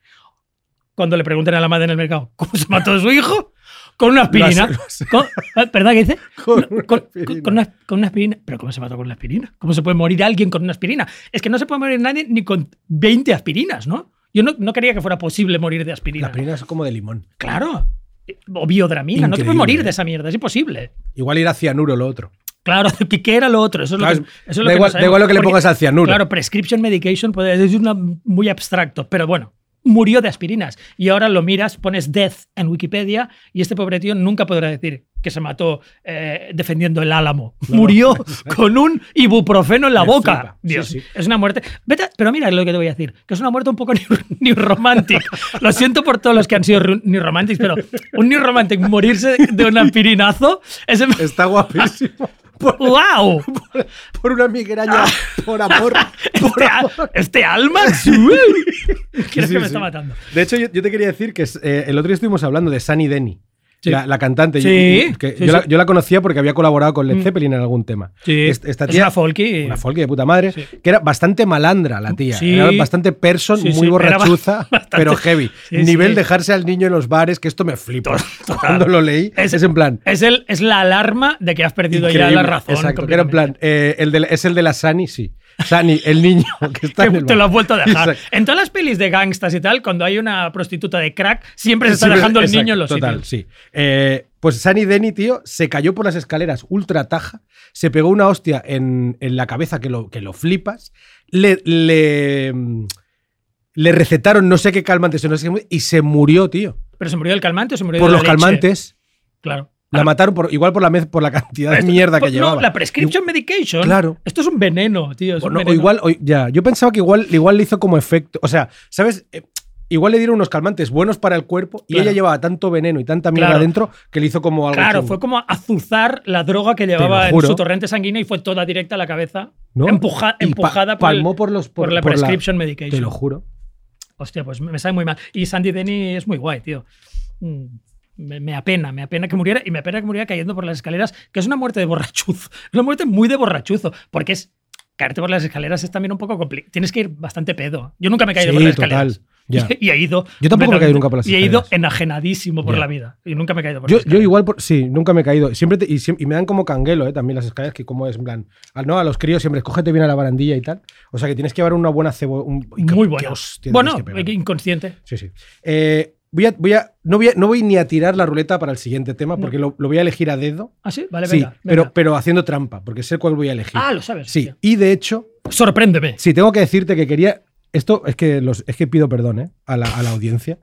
Cuando le pregunten a la madre en el mercado, ¿cómo se mató su hijo? Con una aspirina. Con- ¿Verdad que dice? Con con, aspirina. con una, con una aspirina. ¿Pero cómo se mató con una aspirina? ¿Cómo se puede morir alguien con una aspirina? Es que no se puede morir nadie ni con 20 aspirinas, ¿no? Yo no, no quería que fuera posible morir de aspirina. La primera es como de limón. Claro. O biodramina. No te puedes morir de esa mierda. Es imposible. Igual ir a cianuro lo otro. Claro, ¿qué, qué era lo otro? Eso es lo que, eso es lo da no igual- da sabemos. igual lo que le pongas al cianuro. Claro, prescription medication puede es una, muy abstracto, pero bueno, murió de aspirinas. Y ahora lo miras, pones death en Wikipedia y este pobre tío nunca podrá decir que se mató eh, defendiendo el álamo. Murió con un ibuprofeno en la Me boca. Sí, Dios, sí. es una muerte. Vete pero mira lo que te voy a decir, que es una muerte un poco new, romantic. Lo siento por todos los que han sido new romantics, pero un new romantic morirse de un aspirinazo es Está guapísimo. Por, ¡Wow! por una migraña, por amor. por Este, amor. este alma. Creo Sí, que me sí. está matando. De hecho, yo, yo te quería decir que eh, el otro día estuvimos hablando de Sunny Denny. Sí. La, la cantante. Sí, Yo, que sí, yo, La, sí. yo la conocía porque había colaborado con Led Mm. Zeppelin en algún tema. Es una folky. una folky de puta madre, que era bastante malandra la tía. Era bastante person, muy borrachuza, bastante- pero heavy. Nivel dejarse al niño en los bares, que esto me flipa. Total. Cuando lo leí, es, Es- en plan. Es, el, es la alarma de que has perdido ya la razón. Exacto, que era en plan, eh, el de, es el de la Sunny, sí. Sunny, el niño que está Que en el te lo has vuelto a dejar. Exacto. En todas las pelis de gangstas y tal, cuando hay una prostituta de crack, siempre se está Siempre- dejando el exacto, niño en los Total, sitios. sí. Eh, pues Sunny Denny, tío, se cayó por las escaleras ultra taja, se pegó una hostia en, en la cabeza que lo, que lo flipas, le, le, le recetaron no sé qué calmantes no sé qué, y se murió, tío. Pero se murió del calmante o se murió Por de la los leche? calmantes. Claro. La mataron por, igual por la, por la cantidad de Esto- mierda que no, llevaba. la prescription medication. Claro. Esto es un veneno, tío. es un Bueno, o veneno. igual, o- ya, yo pensaba que igual, igual le hizo como efecto. O sea, ¿sabes? Eh, Igual le dieron unos calmantes buenos para el cuerpo y Claro. ella llevaba tanto veneno y tanta mierda Claro. adentro que le hizo como algo. Claro, chungo. fue como azuzar la droga que llevaba en su torrente sanguíneo y fue toda directa a la cabeza. ¿No? Empuja- Y pa- empujada por, el- palmó por los por la por prescription medication. Te lo juro. Hostia, pues me me sabe muy mal. Y Sandy Denny es muy guay, tío. Mm, Me, me apena, me apena que muriera y me apena que muriera cayendo por las escaleras, que es una muerte de borrachuzo. Es una muerte muy de borrachuzo, porque es caerte por las escaleras es también un poco complicado. Tienes que ir bastante pedo. Yo nunca me he caído Sí, por las total. escaleras. Ya. Y, he ido. Yo tampoco me he caído nunca por las Y he ido escaleras. enajenadísimo por Ya. la vida. Y nunca me he caído por Yo, las yo escaleras. igual, por- sí, nunca me he caído. Siempre te- y, y me dan como canguelo, ¿eh? También las escaleras, que como es en plan. No, a los críos siempre, cógete bien a la barandilla y tal. O sea que tienes que llevar una buena cebo. un- Muy buena. Bueno, inconsciente. Sí, sí. Eh, voy a, voy a, no, voy a- no voy ni a tirar la ruleta para el siguiente tema, porque lo, lo voy a elegir a dedo. ¿Ah, sí? Vale, sí, venga. pero, pero haciendo trampa, porque sé cuál voy a elegir. Ah, lo sabes. sí, tío. y de hecho, Sorpréndeme. sí, tengo que decirte que quería. Esto es que, los, es que pido perdón ¿eh? a, la, a la audiencia.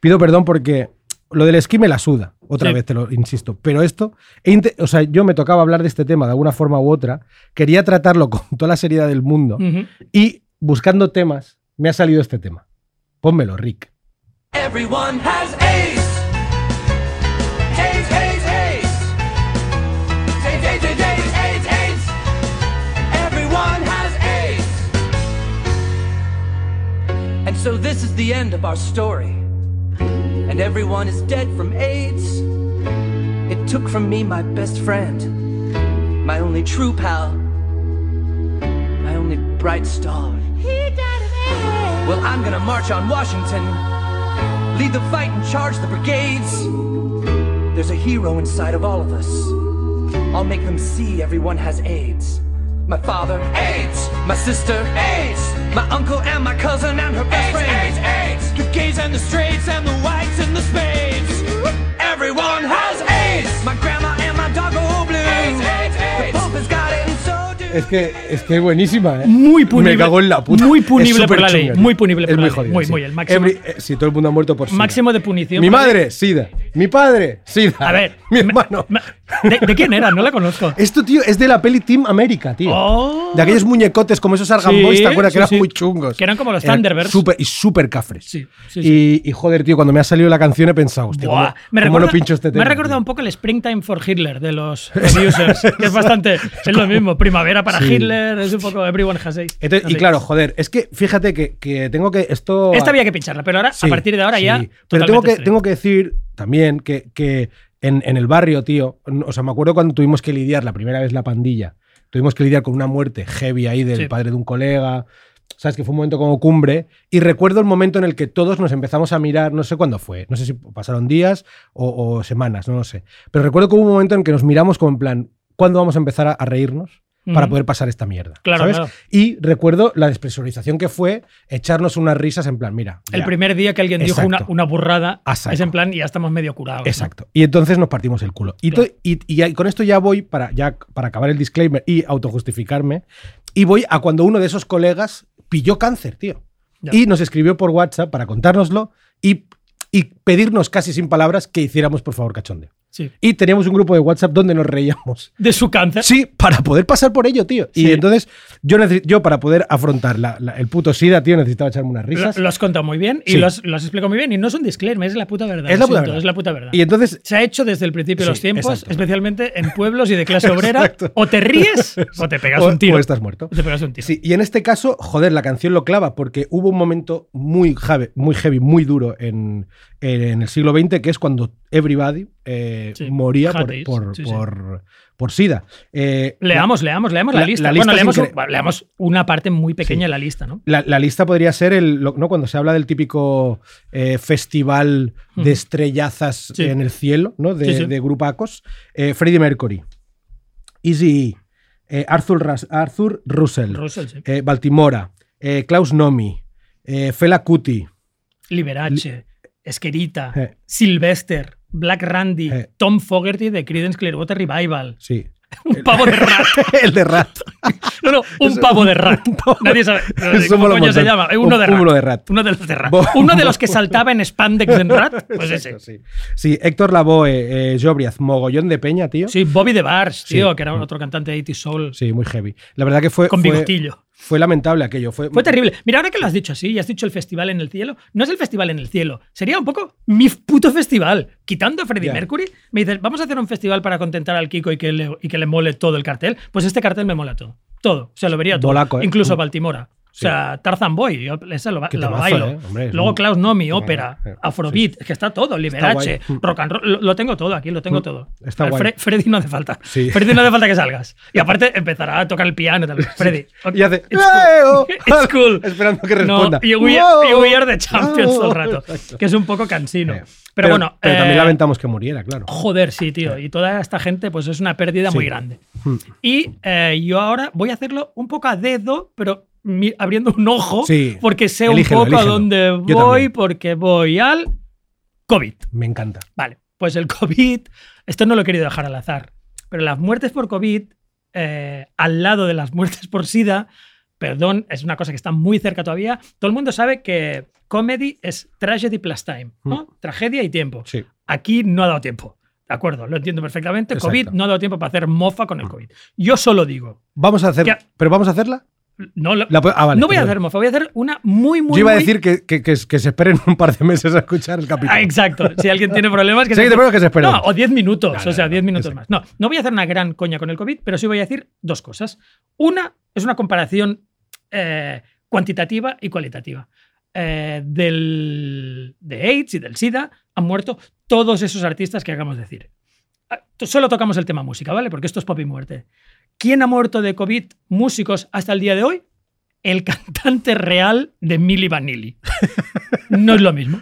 Pido perdón porque lo del esquí me la suda, otra Sí. vez te lo insisto. Pero esto, o sea, yo me tocaba hablar de este tema de alguna forma u otra, quería tratarlo con toda la seriedad del mundo y buscando temas, me ha salido este tema. Pónmelo, Rick. Everyone has AIDS. AIDS, AIDS, AIDS. AIDS, AIDS, AIDS, AIDS, AIDS, AIDS. Everyone has AIDS. And so this is the end of our story. And everyone is dead from AIDS. It took from me my best friend, my only true pal, my only bright star. He died of AIDS. Well, I'm gonna march on Washington lead the fight and charge the brigades. There's a hero inside of all of us. I'll make them see everyone has AIDS. My father, AIDS. My sister, AIDS. My uncle and my cousin and her best friend, AIDS, AIDS. The gays and the straights and the whites and the spades. Everyone has AIDS. My grandma and my dog are blue. AIDS, AIDS, AIDS. The Pope has got Es que es que buenísima, ¿eh? Muy punible. Me cago en la puta. Muy punible por la ley, muy punible Es por muy la ley. Muy, sí. muy, el máximo- Every- eh, sí, todo el mundo ha muerto por SIDA. Máximo de punición. Mi madre, SIDA. Mi padre, SIDA. A ver. Mi me- hermano. me- ¿De, de quién era? No la conozco. Esto, tío, es de la peli Team América, tío. Oh. De aquellos muñecotes como esos Argan Sí, Boys, ¿te acuerdas? sí, que eran muy chungos. Que eran como los Thunderbirds. súper- y súper cafres. Sí. Y, y, joder, tío, cuando me ha salido la canción he pensado, hostia, Buah, ¿cómo, me recuerda, no pincho este me tema? ha recordado un poco el Springtime for Hitler de los producers, que es bastante, es lo mismo, primavera para Sí. Hitler, es un poco Everyone has AIDS. Entonces, y claro, joder, es que fíjate que, que tengo que. Esto. Esta había que pincharla, pero ahora, Sí, a partir de ahora sí. ya. Pero tengo que, tengo que decir también que, que en, en el barrio, tío. O sea, me acuerdo cuando tuvimos que lidiar la primera vez la pandilla. Tuvimos que lidiar con una muerte heavy ahí del padre de un colega. ¿Sabes? Que fue un momento como cumbre. Y recuerdo el momento en el que todos nos empezamos a mirar, no sé cuándo fue, no sé si pasaron días o, o semanas, no lo sé. Pero recuerdo que hubo un momento en que nos miramos como en plan, ¿cuándo vamos a empezar a, a reírnos? Para poder pasar esta mierda. Claro, ¿sabes? claro. Y recuerdo la despresurización que fue echarnos unas risas en plan, mira. El primer día que alguien dijo una, Exacto. una burrada, es en plan, y ya estamos medio curados. ¿no? Exacto. Y entonces nos partimos el culo. Y, Claro. to- y- y ya- con esto ya voy para, ya, para acabar el disclaimer y autojustificarme. Y voy a cuando uno de esos colegas pilló cáncer, tío. Ya. Y nos escribió por WhatsApp para contárnoslo y, y pedirnos casi sin palabras que hiciéramos, por favor, cachondeo. Sí. Y teníamos un grupo de WhatsApp donde nos reíamos. De su cáncer. Sí, para poder pasar por ello, tío. Y entonces yo, yo para poder afrontar la- la- el puto SIDA, tío, necesitaba echarme unas risas. lo has contado muy bien y Sí. lo has, lo has explicado muy bien. Y no es un disclaimer, es la puta verdad. Es la puta siento, verdad. Es la puta verdad. Y entonces Se ha hecho desde el principio de los tiempos, exacto. especialmente en pueblos y de clase obrera. Exacto. o te ríes o te pegas o- un tiro. o estás muerto. O te pegas un tiro. Sí, y en este caso, joder, la canción lo clava porque hubo un momento muy heavy, muy, heavy, muy duro en, en el siglo XX, que es cuando everybody eh, Sí, moría por, por, sí, por- por SIDA. Eh, Leamos, leamos, leamos la, la- lista. la lista bueno, es leamos, un- incre- leamos una parte muy pequeña de la lista, ¿no? La, la lista podría ser el, ¿no? cuando se habla del típico eh, festival de estrellazas en el cielo, ¿no? De, grupacos. Eh, Freddie Mercury, Easy E, Arthur, Ras- Arthur Russell, Russell, Baltimora, Klaus Nomi, Fela Kuti, Liberace, Esquerita, Eh. Sylvester, Black Randy, Eh. Tom Fogerty de Creedence Clearwater Revival, sí. Un pavo de rat. el de rat. No, no, un pavo de rat. Nadie sabe cómo coño se llama. Uno Un- de rat. uno de rat. Uno de los de rat. Uno de los que saltaba en spandex en rat. Pues ese. Sí. Sí, Héctor Lavoe, eh, Jobriaz, mogollón de peña, tío. Sí, Bobby de Bars, tío, Sí. que era otro cantante de 80 Soul. Sí, muy heavy. La verdad que fue. Con fue- bigotillo. Fue lamentable aquello. Fue, Fue terrible. Mira, ahora que lo has dicho así y has dicho el festival en el cielo, no es el festival en el cielo. Sería un poco mi puto festival. Quitando a Freddie. Mercury, me dices, vamos a hacer un festival para contentar al Kiko y que, le, y que le mole todo el cartel. Pues este cartel me mola todo. Todo. O sea, lo vería todo. Bolaco, ¿eh? Incluso. Baltimora. O sea, Tarzan Boy, yo esa lo, bailo. ¿eh? Hombre, Luego Klaus Nomi, ópera, eh. Afrobeat, es que está todo, Liberace. Mm. rock and roll, lo, lo tengo todo aquí, lo tengo Mm. todo. Está guay. Fre- Freddy no hace falta. Sí. Freddy no hace falta que salgas. Y aparte empezará a tocar el piano tal vez. Freddy. Y hace. It's. It's cool. Esperando que No, responda. y we, we are the champions todo el rato. Exacto. Que es un poco cansino. Eh, Pero, bueno. Pero también lamentamos que muriera, claro. Joder, sí, tío. Y toda esta gente, pues es una pérdida muy grande. Hmm. Y yo ahora voy a hacerlo un poco a dedo, pero abriendo un ojo, Sí. porque sé Elígelo, un poco elígelo. a dónde voy, porque voy al COVID. Me encanta. Vale, pues el COVID, esto no lo he querido dejar al azar, pero las muertes por COVID, eh, al lado de las muertes por SIDA, perdón, es una cosa que está muy cerca todavía. Todo el mundo sabe que comedy es tragedy plus time, ¿no? Tragedia y tiempo. Sí. Aquí no ha dado tiempo. De acuerdo, lo entiendo perfectamente. Exacto. COVID no ha dado tiempo para hacer mofa con el COVID. Yo solo digo, Vamos a hacer. ¿Pero vamos a hacerla? No, lo- La po- ah, vale, no voy a hacer mofa, voy a hacer una muy, muy. Yo iba a decir que, que- que- que se esperen un par de meses a escuchar el capítulo. Ah, exacto. Si alguien tiene problemas, que Sí, se- que se esperen. No, o 10 minutos, No, o sea, no, 10 no, minutos más. No, no voy a hacer una gran coña con el COVID, pero sí voy a decir dos cosas. Una es una comparación eh, cuantitativa y cualitativa. Eh, del, de AIDS y del SIDA han muerto todos esos artistas que acabamos de decir. Ah, Solo tocamos el tema música, ¿vale? Porque esto es pop y muerte. ¿Quién ha muerto de COVID músicos hasta el día de hoy? El cantante real de Milli Vanilli. No es lo mismo.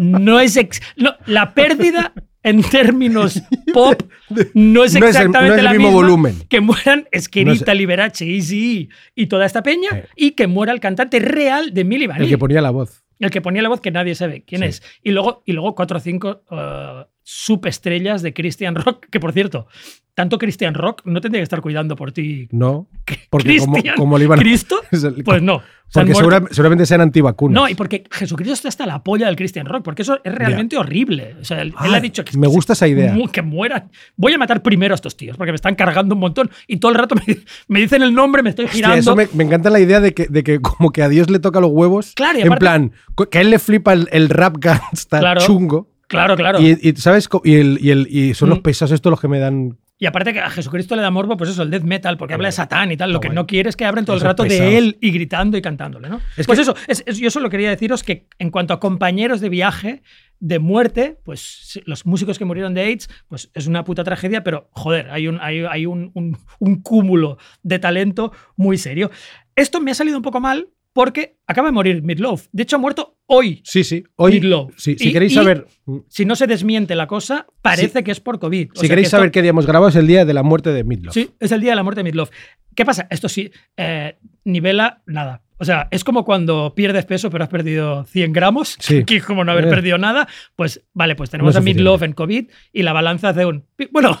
No es ex- no, la pérdida en términos pop no es No es el- no exactamente es el la mismo misma volumen. que mueran Esquerita, es- Liberace, Easy y toda esta peña Eh. y que muera el cantante real de Milli Vanilli. El que ponía la voz. El que ponía la voz que nadie sabe quién Sí. es. Y luego, y luego cuatro o cinco uh, subestrellas de Christian Rock, que por cierto, tanto Christian Rock no tendría que estar cuidando por ti. No. Porque como, como le iban a- ¿Cristo? Pues no. Porque segura- seguramente sean antivacunas. No, y porque Jesucristo está hasta la polla del Christian Rock, porque eso es realmente horrible. O sea, él, él Ah, ha dicho que me gusta esa idea. que mueran. Voy a matar primero a estos tíos, porque me están cargando un montón y todo el rato me, me dicen el nombre, me estoy Hostia, girando. eso me, me encanta la idea de que, de que como que a Dios le toca los huevos. Claro, y en aparte- plan, que a él le flipa el, el rap gangsta Claro. chungo. Claro, claro. Y, y, ¿sabes? Y, el, y, el, y son los pesados estos los que me dan... Y aparte que a Jesucristo le da morbo, pues eso, el death metal, porque habla de Satán y tal. Lo que no quiere es que abren todo el rato de él y gritando y cantándole, ¿no? Es pues que- eso, es- es- yo solo quería deciros que en cuanto a compañeros de viaje, de muerte, pues los músicos que murieron de AIDS, pues es una puta tragedia, pero joder, hay un, hay, hay un, un- un cúmulo de talento muy serio. Esto me ha salido un poco mal porque acaba de morir Midlove. De hecho, ha muerto hoy. Sí, sí. Hoy, sí, si Y- queréis saber... Si no se desmiente la cosa, parece que es por COVID. O Si sea, queréis que esto- saber qué día hemos grabado es el día de la muerte de Midlove. Sí, es el día de la muerte de Midlove. ¿Qué pasa? Esto sí, eh, nivela nada. O sea, es como cuando pierdes peso pero has perdido 100 gramos, Sí. que es como no haber Eh. perdido nada. Pues vale, pues tenemos No a Midlove en COVID y la balanza hace un... Bueno,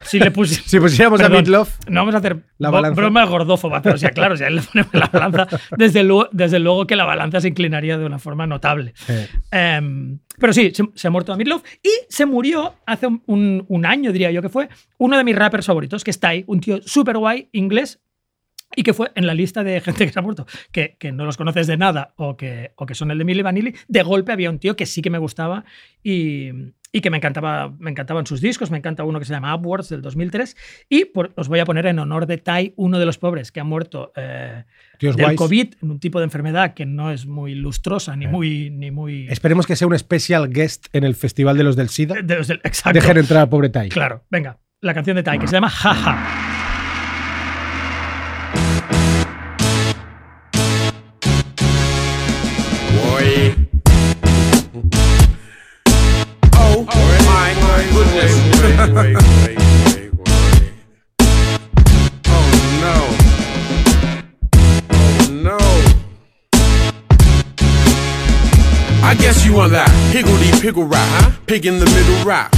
si le pusimos... Si pusiéramos a Perdón, Midlove... No vamos a hacer La broma gordófoba, pero o sea, claro, si a él le ponemos la balanza, desde luego, desde luego que la balanza se inclinaría de una forma notable. Em, pero sí, se, se ha muerto a Midlove y se murió hace un, un- un año, diría yo que fue, uno de mis rappers favoritos, que está ahí, un tío súper guay, inglés, y que fue en la lista de gente que se ha muerto, que, que no los conoces de nada o que, o que son el de Milli Vanilli, de golpe había un tío que sí que me gustaba y, y que me, encantaba, me encantaban sus discos, me encanta uno que se llama Upwards del 2003, y por- os voy a poner en honor de Tai, uno de los pobres que ha muerto eh, del guays. COVID, en un tipo de enfermedad que no es muy lustrosa ni muy... Ni muy Esperemos que sea un special guest en el Festival de los del SIDA. de los del- exacto. Dejen entrar al pobre Tai. Claro, venga, la canción de Tai que se llama Jaja. Wait, wait, wait, wait. Oh no. Oh no. I guess you want that higgledy piggle rap, huh? Pig in the middle rap.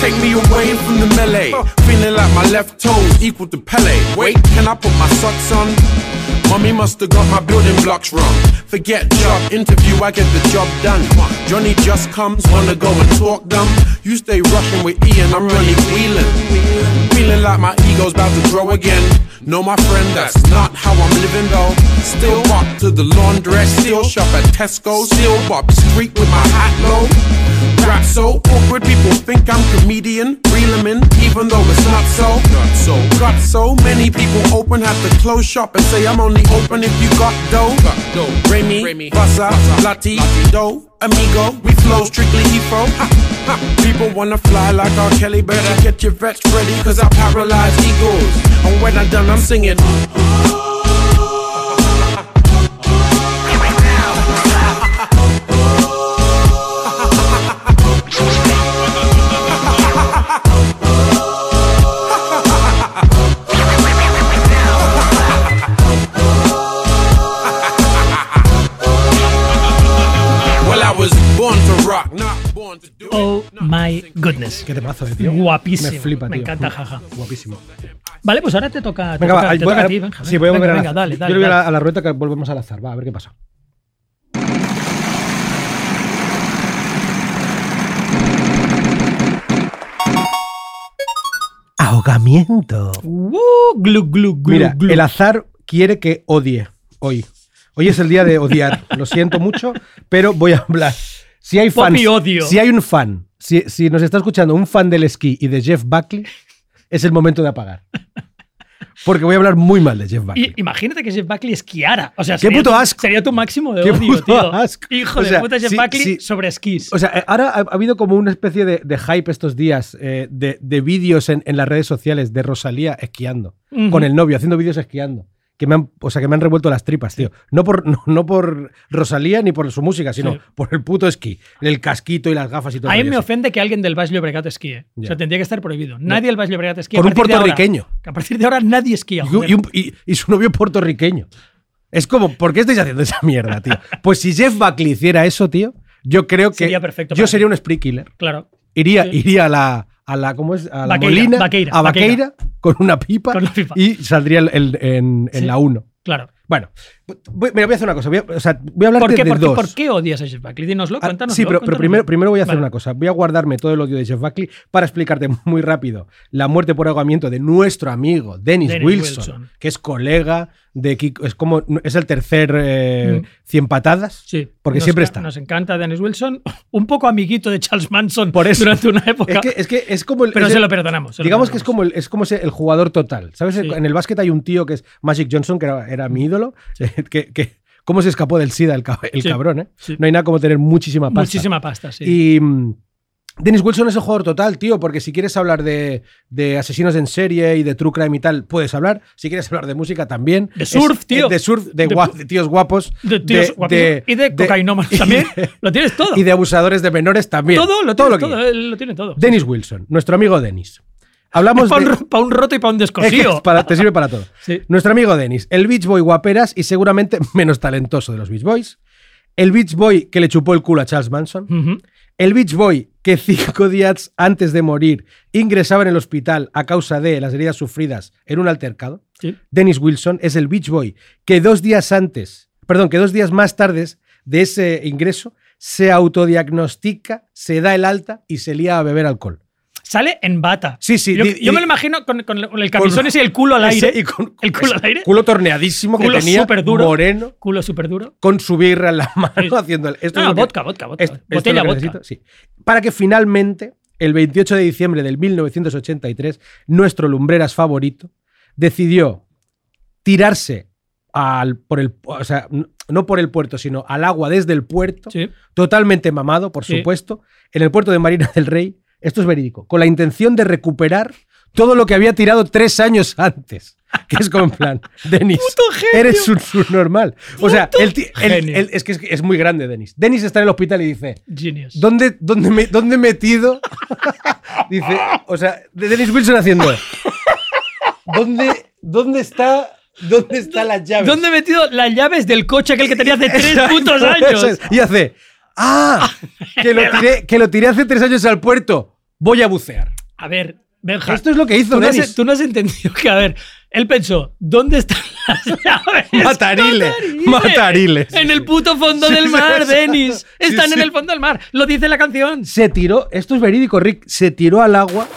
Take me away from the melee. Feeling like my left toes equal to Pele. Wait, can I put my socks on? Mommy must have got my building blocks wrong. Forget job, interview, I get the job done. Johnny just comes, wanna go and talk dumb. You stay rushing with Ian, I'm really wheeling. Feeling like my ego's about to grow again. No, my friend, that's not how I'm living though. Still walk to the laundress, still shop at Tesco, still bop street with my hat low. Rap so awkward, people think I'm comedian. Reel in, even though it's not so. Not so. Got so many people open, have to close shop and say I'm only open if you got dough. Got dough. Remy, Remy, Bassa, Lati, Do, Amigo, we flow strictly Efo. Ha, ha. People wanna fly like R. Kelly, better get your vets ready, cause I paralyze egos. And when I'm done, I'm singing. Oh my goodness. Qué temazo, eh, tío. Guapísimo. Me flipa, Me tío. encanta, jaja. Guapísimo. Vale, pues ahora te toca, te Venga, toca, va, te voy toca a- a ti, Benja. Sí, voy a venga, volver a la, venga, dale, yo dale. voy a la, a la rueda que volvemos al azar. Va, a ver qué pasa. Ahogamiento. Uh, glu, glu, glu, Mira, glu. el azar quiere que odie hoy. Hoy es el día de odiar. Lo siento mucho, pero voy a hablar. Si hay fans, Poppy odio. si hay un fan, si, si nos está escuchando un fan del esquí y de Jeff Buckley, es el momento de apagar. Porque voy a hablar muy mal de Jeff Buckley. Y, imagínate que Jeff Buckley esquiara. O sea, ¡Qué sería puto tu- asco! Sería tu máximo de ¡Qué odio, puto tío. asco! Hijo O de puta Jeff sí, Buckley sí. sobre esquís. O sea, eh, ahora ha, ha habido como una especie de, de hype estos días eh, de, de vídeos en, en las redes sociales de Rosalía esquiando, con el novio, haciendo vídeos esquiando. Que me han, o sea, que me han revuelto las tripas, tío. No por, no, no por Rosalía ni por su música, sino Sí. por el puto esquí. El casquito y las gafas y todo. a mí me ofende que alguien del Baix Llobregat esquíe. O sea, tendría que estar prohibido. Nadie del Baix Llobregat esquía. Por un ahora. puertorriqueño. Que a partir de ahora nadie esquía. Y, un- y- y su novio puertorriqueño. Es como, ¿por qué estáis haciendo esa mierda, tío? Pues si Jeff Buckley hiciera eso, tío, yo creo que Sería perfecto yo sería ti. un spree killer. Claro. Iría, Sí. iría a la, a la, ¿cómo es? A la Vaqueira, Molina, a con una pipa, Con la pipa. y saldría el- el- en, en Sí. la 1. Claro. Bueno, voy, mira, voy a hacer una cosa. Voy a, o sea, voy a hablarte ¿Por qué, de por, dos. por qué odias a Jeff Buckley? Dínoslo, Ah, sí, pero, pero primero, primero voy a hacer una cosa. Voy a guardarme todo el odio de Jeff Buckley para explicarte muy rápido la muerte por ahogamiento de nuestro amigo Dennis, Dennis Wilson, Wilson. que es colega de Kiko. Es como es el tercer eh, Mm. 100 patadas. Sí. Porque Nos siempre está. Nos encanta Dennis Wilson. Un poco amiguito de Charles Manson Por eso. durante una época. Es que, es que es como el. pero es se el- lo perdonamos. se lo Digamos que es perdonamos. como el, es como ese- el jugador total. ¿Sabes? Sí. En el básquet hay un tío que es Magic Johnson, que era, era mi ídolo. Que, que- ¿Cómo se escapó del SIDA el, ca- el Sí. cabrón, eh? Sí. No hay nada como tener muchísima pasta. Muchísima pasta, sí. Y mm, Dennis Wilson es el jugador total, tío, porque si quieres hablar de, de asesinos en serie y de true crime y tal, puedes hablar. Si quieres hablar de música también. De surf, Es- tío. De surf, de, De de tíos guapos. de tíos guapísimos. y de, cocainómanos también. lo tienes todo. Y de abusadores de menores también. todo, lo todo lo que todo. lo tiene todo. Dennis Wilson, nuestro amigo Dennis. Hablamos para, de. un, pa' un roto y para un descosido. para- te sirve para todo. Sí. Nuestro amigo Dennis, el Beach Boy guaperas y seguramente menos talentoso de los Beach Boys. El Beach Boy que le chupó el culo a Charles Manson. El Beach Boy que cinco días antes de morir ingresaba en el hospital a causa de las heridas sufridas en un altercado. Sí. Dennis Wilson es el Beach Boy que dos días antes, perdón, que dos días más tarde de ese ingreso se autodiagnostica, se da el alta y se lía a beber alcohol. Sale en bata. Sí, sí, Yo, di- yo me lo imagino con, con el camisón ese y el culo al Ese aire. y con- el culo ese al aire. Culo torneadísimo Culo que tenía, superduro. moreno, Culo súper duro. con su birra en la mano Sí. haciendo esto No, es que- vodka, vodka, vodka. esto- esto es Botella vodka. sí. Para que finalmente, el 28 de diciembre del 1983, nuestro lumbreras favorito decidió tirarse al, por el, o sea, no por el puerto, sino al agua desde el puerto, Sí. totalmente mamado, por Sí. supuesto, en el puerto de Marina del Rey. Esto es verídico, con la intención de recuperar todo lo que había tirado tres años antes. Que es como en plan, Denis, eres un subnormal. O sea, el el- el- es que es, es muy grande, Denis. Denis está en el hospital y dice, Genius. ¿Dónde, dónde, me, dónde he metido? Dice, o sea, de Dennis Wilson haciendo. ¿Dónde, dónde está? ¿Dónde están las llaves? ¿Dónde he metido las llaves del coche aquel que tenía hace tres putos años? es. Y hace. ¡Ah! Que lo, tiré, que lo tiré hace tres años al puerto. Voy a bucear. A ver, Benja. Esto es lo que hizo tú no, has, Dennis. tú no has entendido que, a ver, él pensó, ¿dónde están las llaves? Matariles, matariles. En el puto fondo Sí, del mar, sí. Denis. Sí, Están en el fondo del mar. Lo dice la canción. Se tiró, esto es verídico, Rick, se tiró al agua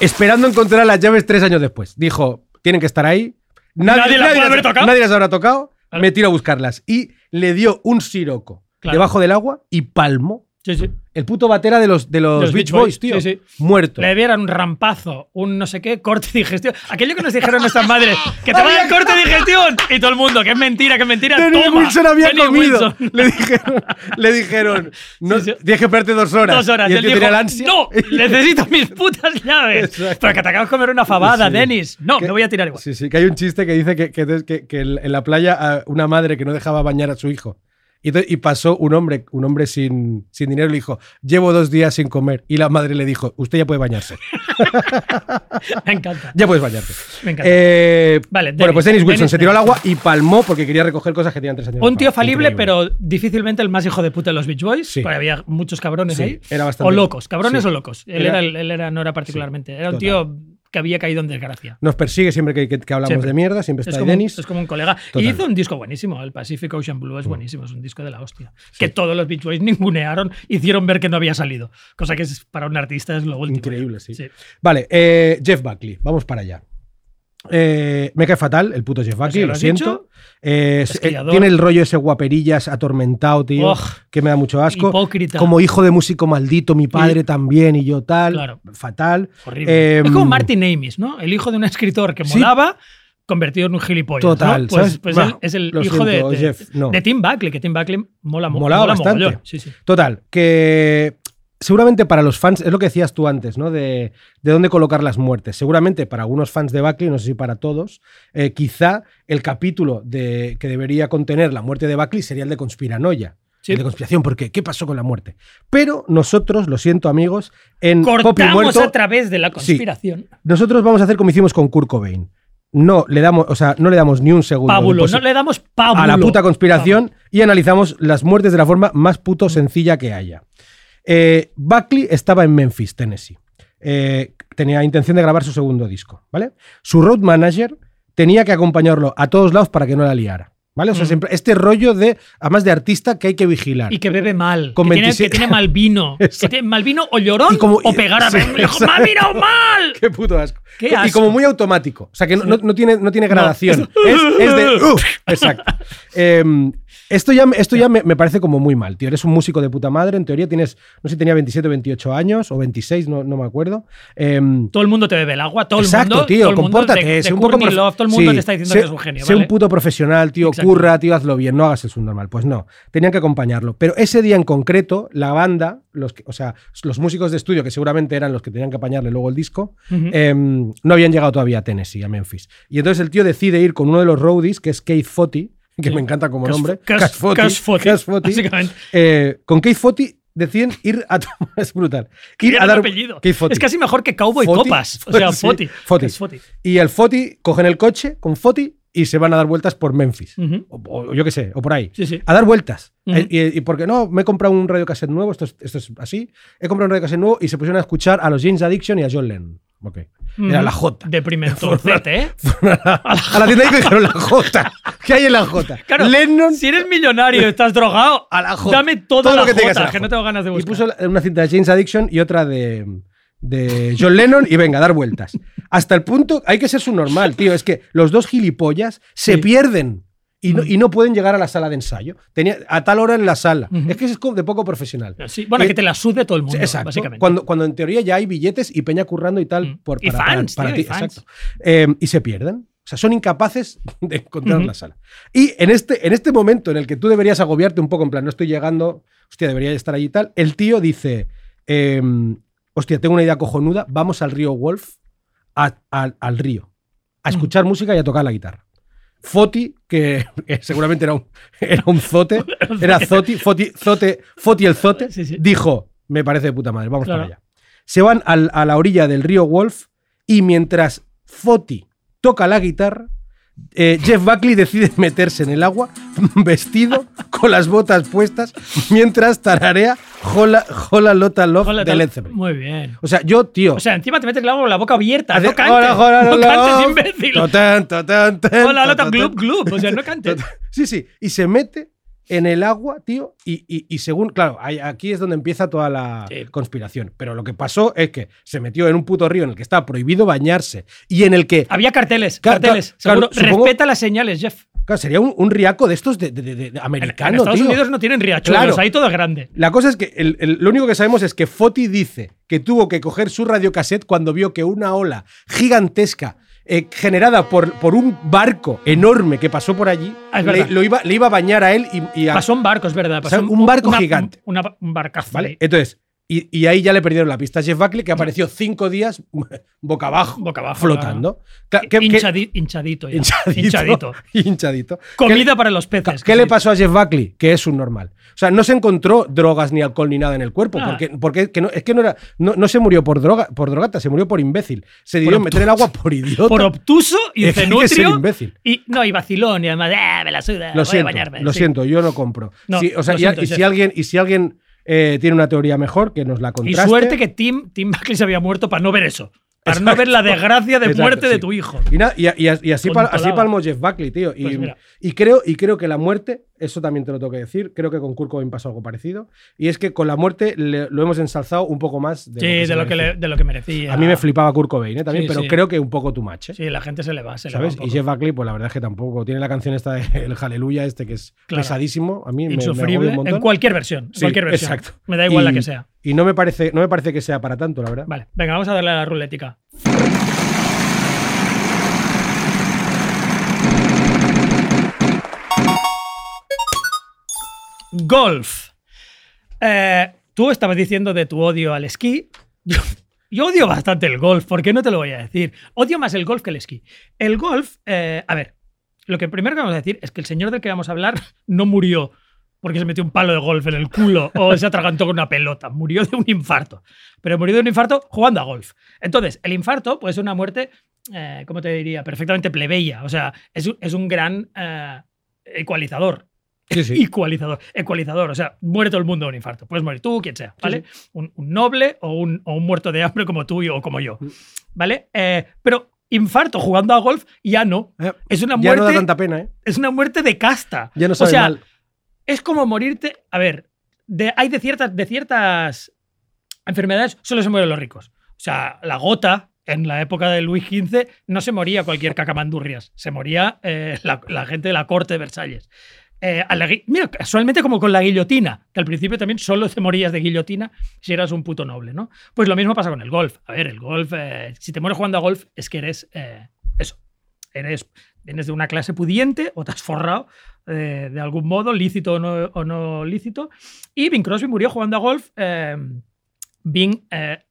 esperando encontrar las llaves tres años después. Dijo, tienen que estar ahí. Nadie las las- haber tocado. nadie las habrá tocado. Claro. Me tiro a buscarlas. Y le dio un siroco Claro. debajo del agua y palmó. Sí, sí. El puto batera de los, de los, Los Beach Beach Boys, Boys, tío. sí, sí. Muerto. Le dieran un rampazo, un no sé qué, corte de digestión. Aquello que nos dijeron nuestras madres, que te va a dar corte de digestión. Y todo el mundo, que es mentira, que es mentira. Dennis Toma, Wilson había comido. Wilson. Le dijeron, le dijeron no, Sí, tienes que esperarte dos horas. Dos horas. Y el él tío dijo, la ansia. no, necesito mis putas llaves. Exacto. Pero que te acabas de comer una fabada. Denis. No, Que- me voy a tirar igual. Sí, sí, que hay un chiste que dice que, que, que- en en la playa a una madre que no dejaba bañar a su hijo. Y, pasó un hombre, un hombre sin, sin dinero y le dijo, llevo dos días sin comer. Y la madre le dijo, usted ya puede bañarse. Me encanta. Ya puedes bañarte. Me encanta. Eh, Vale, bueno, pues Dennis Wilson Dennis, se tiró al agua y palmó porque quería recoger cosas que tenían tres años. Un tío falible, pero difícilmente el más hijo de puta de los Beach Boys. Sí. Porque había muchos cabrones Sí, ahí. era bastante- O locos, cabrones o locos. Él, Era- él era, no era particularmente. era un total. tío que había caído en desgracia. Nos persigue siempre que, que- que hablamos Siempre. de mierda, siempre está Es como, Dennis. es como un colega. Total. Y hizo un disco buenísimo. El Pacific Ocean Blue es buenísimo. Es un disco de la hostia. Que todos los Beach Boys ningunearon, hicieron ver que no había salido. Cosa que es, para un artista es lo último. Increíble, sí. Sí. Vale, eh, Jeff Buckley, vamos para allá. Eh, me cae fatal el puto Jeff Buckley, ¿lo siento. Eh, eh, tiene el rollo ese guaperillas atormentado, tío, Ugh. que me da mucho asco. Hipócrita. Como hijo de músico maldito, mi padre también y yo tal. Claro. Fatal. Horrible. Eh, es como Martin Amis, ¿no? El hijo de un escritor que Sí. molaba, convertido en un gilipollas. ¿no? Total, Pues, pues Bah, es el hijo de, siento, de- Jeff, no. de Tim Buckley, que Tim Buckley mola, mo- Molaba mola bastante. mogollón. Sí, sí. Total, que seguramente para los fans, es lo que decías tú antes, ¿no? De, de dónde colocar las muertes. Seguramente para algunos fans de Buckley, no sé si para todos, eh, quizá el capítulo de, que debería contener la muerte de Buckley sería el de conspiranoia. Sí. El de conspiración, porque ¿qué pasó con la muerte? Pero nosotros, lo siento amigos, en Cortamos Muerto, a través de la conspiración. nosotros vamos a hacer como hicimos con Kurt Cobain. No le damos, o sea, no le damos ni un segundo Pábulo, no le damos pábulo. a la puta conspiración y analizamos las muertes de la forma más puto sencilla que haya. Eh, Buckley estaba en Memphis, Tennessee. Eh, tenía intención de grabar su segundo disco, ¿vale? Su road manager tenía que acompañarlo a todos lados para que no la liara, ¿vale? O sea, Mm. siempre este rollo de, además de artista, que hay que vigilar. Y que bebe mal. Con que, tiene, 27 que tiene mal vino. que tiene mal vino o llorón como- o pegar a sí, ver. exacto. ¡Mal vino mal! Qué puto asco. Qué Y como muy automático. O sea, que no, no- no tiene, no tiene gradación. No. Es, es de. ¡Uf! exacto. Esto ya, esto ya me, me parece como muy mal, tío. Eres un músico de puta madre. En teoría tienes. No sé si tenía 27 o 28 años o 26, no, no me acuerdo. Em, Todo el mundo te bebe el agua, todo Exacto, el mundo. tío, todo el mundo compórtate. de, de sé un poco Love, todo el mundo Sí, te está diciendo sé- que es un genio. Sé ¿vale? un puto profesional, tío, Exacto. curra, tío, hazlo bien, no hagas el subnormal. Pues no, tenían que acompañarlo. Pero ese día en concreto, la banda, los que- o sea, los músicos de estudio, que seguramente eran los que tenían que apañarle luego el disco, Ujú. em, no habían llegado todavía a Tennessee, a Memphis. Y entonces el tío decide ir con uno de los roadies, que es Keith Footy, que Sí. me encanta como Cash- nombre. Cash- Cash Footy, Cash Footy. básicamente. Eh, con Keith Footy deciden ir a tomar. Es brutal. Ir a dar. apellido. Es casi mejor que Cowboy Foti, Copas. O sea, Foti. Foti. Foti. Y el Foti cogen el coche con Foti y se van a dar vueltas por Memphis. O, o yo qué sé, o por ahí. Sí, sí. A dar vueltas. Eh, y, y porque no, me he comprado un radiocassette nuevo, esto es, esto es así. He comprado un radiocassette nuevo y se pusieron a escuchar a los James Addiction y a John Lennon. Ok. Era la J. Deprimentorcete, ¿eh? a la tienda y dijeron la J. ¿Qué hay en la J? Claro, Lennon si eres millonario y estás drogado, a la J. dame todo, Todo la lo que J, tengas a la que no tengo ganas de Y buscar. puso la- una cinta de James Addiction y otra de, de John Lennon y venga, a dar vueltas. Hasta el punto, hay que ser su normal, tío. Es que los dos gilipollas se Sí. pierden y no, y no pueden llegar a la sala de ensayo. Tenía, a tal hora en la sala. Es que es de poco profesional. Sí, bueno, Eh, que te la sude todo el mundo, Exacto. básicamente. Cuando, cuando en teoría ya hay billetes y peña currando y tal. Por, Y para, fans, para- para tío, y ti. fans. Exacto. Eh, y se pierden. O sea, son incapaces de encontrar Ujú. la sala. Y en este, en este momento en el que tú deberías agobiarte un poco, en plan, no estoy llegando, hostia, debería estar allí y tal, el tío dice, em, hostia, tengo una idea cojonuda, vamos al río Wolf, a- a- al río, a escuchar música y a tocar la guitarra. Foti, que, que seguramente era un, era un zote, era Zoti, Foti, zote, Foti el zote, Sí, sí. dijo, me parece de puta madre, vamos Claro. para allá. Se van al- a la orilla del río Wolf y mientras Foti toca la guitarra, eh, Jeff Buckley decide meterse en el agua vestido con las botas puestas mientras tararea Hola, Hola Lota Love Hola, de Led Zeppelin. Muy bien. O sea, yo, tío. O sea, encima te metes el agua con la boca abierta. hace- no cantes. Hola, hola, no cantes, imbécil. totán, Hola, lota, glub, glub. O sea, no cantes. Sí, sí. Y se mete en el agua, tío. Y, y- y según. Claro, aquí es donde empieza toda la Sí. conspiración. Pero lo que pasó es que se metió en un puto río en el que estaba prohibido bañarse y en el que. Había carteles, carteles. claro, seguro. supongo- Respeta las señales, Jeff. Claro, sería un, un riaco de estos de, de- de- de En, en americano, Estados tío. Unidos no tienen riachuelos, Claro. ahí todo es grande. La cosa es que el- el- lo único que sabemos es que Foti dice que tuvo que coger su radiocassette cuando vio que una ola gigantesca eh, generada por, por un barco enorme que pasó por allí Ah, le, lo iba, le iba a bañar a él y, y a- Pasó un barco, es verdad. Pasó un barco una- gigante. una- un barcazo. ¿vale? Entonces, y, y ahí ya le perdieron la pista a Jeff Buckley, que apareció cinco días boca abajo, Boca abajo, flotando. Cla- ¿qué- qué- Hinchadi- hinchadito, ya. hinchadito. Hinchadito. hinchadito. Comida para los peces. ¿Qué le pasó a Jeff Buckley? Que es un normal. O sea, no se encontró drogas ni alcohol ni nada en el cuerpo. Ah. Porque, porque que no, es que no era. No, no se murió por droga, por drogata, se murió por imbécil. Se dio a meter el agua por idiota. Por obtuso y cenutrio. imbécil. Y, no, y vacilón. Y además, "Ah, me la suda, Lo voy a siento, bañarme. lo Sí. siento, yo no compro. No, o sea, y, siento, y si alguien, y si alguien eh, tiene una teoría mejor, que nos la Y contraste. suerte que Tim, Tim Buckley se había muerto para no ver eso. Para no ver la desgracia de Exacto, muerte de tu hijo. Y, na- y, y- y así, pal- así palmó Jeff Buckley, tío. Y, Pues y creo, y creo que la muerte, eso también te lo tengo que decir, creo que con Kurt pasó algo parecido. Y es que con la muerte le- lo hemos ensalzado un poco más de Sí, lo que, de lo que, le- de lo que merecía. A mí me flipaba Kurt Cobain ¿eh? también, Sí, pero sí. creo que un poco too much. ¿eh? Sí, la gente se le va, se le ¿Sabes? va. un Y poco. Jeff Buckley, pues la verdad es que tampoco. Tiene la canción esta de El Hallelujah, este que es Claro. pesadísimo. A mí me, me Insufrible un montón. en cualquier versión. en cualquier versión. exacto. Me da igual Y- la que sea. Y no me parece, no me parece que sea para tanto, la verdad. Vale, venga, vamos a darle a la rulética. Golf. Eh, tú estabas diciendo de tu odio al esquí. Yo, odio bastante el golf, ¿por qué no te lo voy a decir? Odio más el golf que el esquí. El golf, eh, a ver, lo que primero que vamos a decir es que el señor del que vamos a hablar no murió porque se metió un palo de golf en el culo o se atragantó con una pelota. Murió de un infarto. Pero murió de un infarto jugando a golf. Entonces, el infarto puede ser una muerte, eh, ¿cómo te diría? Perfectamente plebeya. O sea, es, un- es un gran eh, ecualizador. Sí, sí. Ecualizador. Ecualizador. O sea, muere todo el mundo de un infarto. Puedes morir tú, quien sea, ¿vale? Un, un noble o un, o un muerto de hambre como tú y- o como yo. ¿Vale? Eh, pero infarto jugando a golf ya no. Eh, Es una ya no da muerte, tanta pena, ¿eh? es una muerte de casta. Ya no o sabe sea, mal. es como morirte. A ver, de- hay de ciertas, de ciertas enfermedades solo se mueren los ricos. O sea, la gota en la época de Luis XV no se moría cualquier cacamandurrias, se moría eh, la, la gente de la corte de Versalles. Eh, mira, casualmente como con la guillotina, que al principio también solo te morías de guillotina si eras un puto noble, ¿no? Pues lo mismo pasa con el golf. A ver, el golf, eh, si te mueres jugando a golf, es que eres eh, eso. Eres, vienes de una clase pudiente o te has forrado de algún modo, lícito o no, o no lícito. Y Bing Crosby murió jugando a golf. Bing,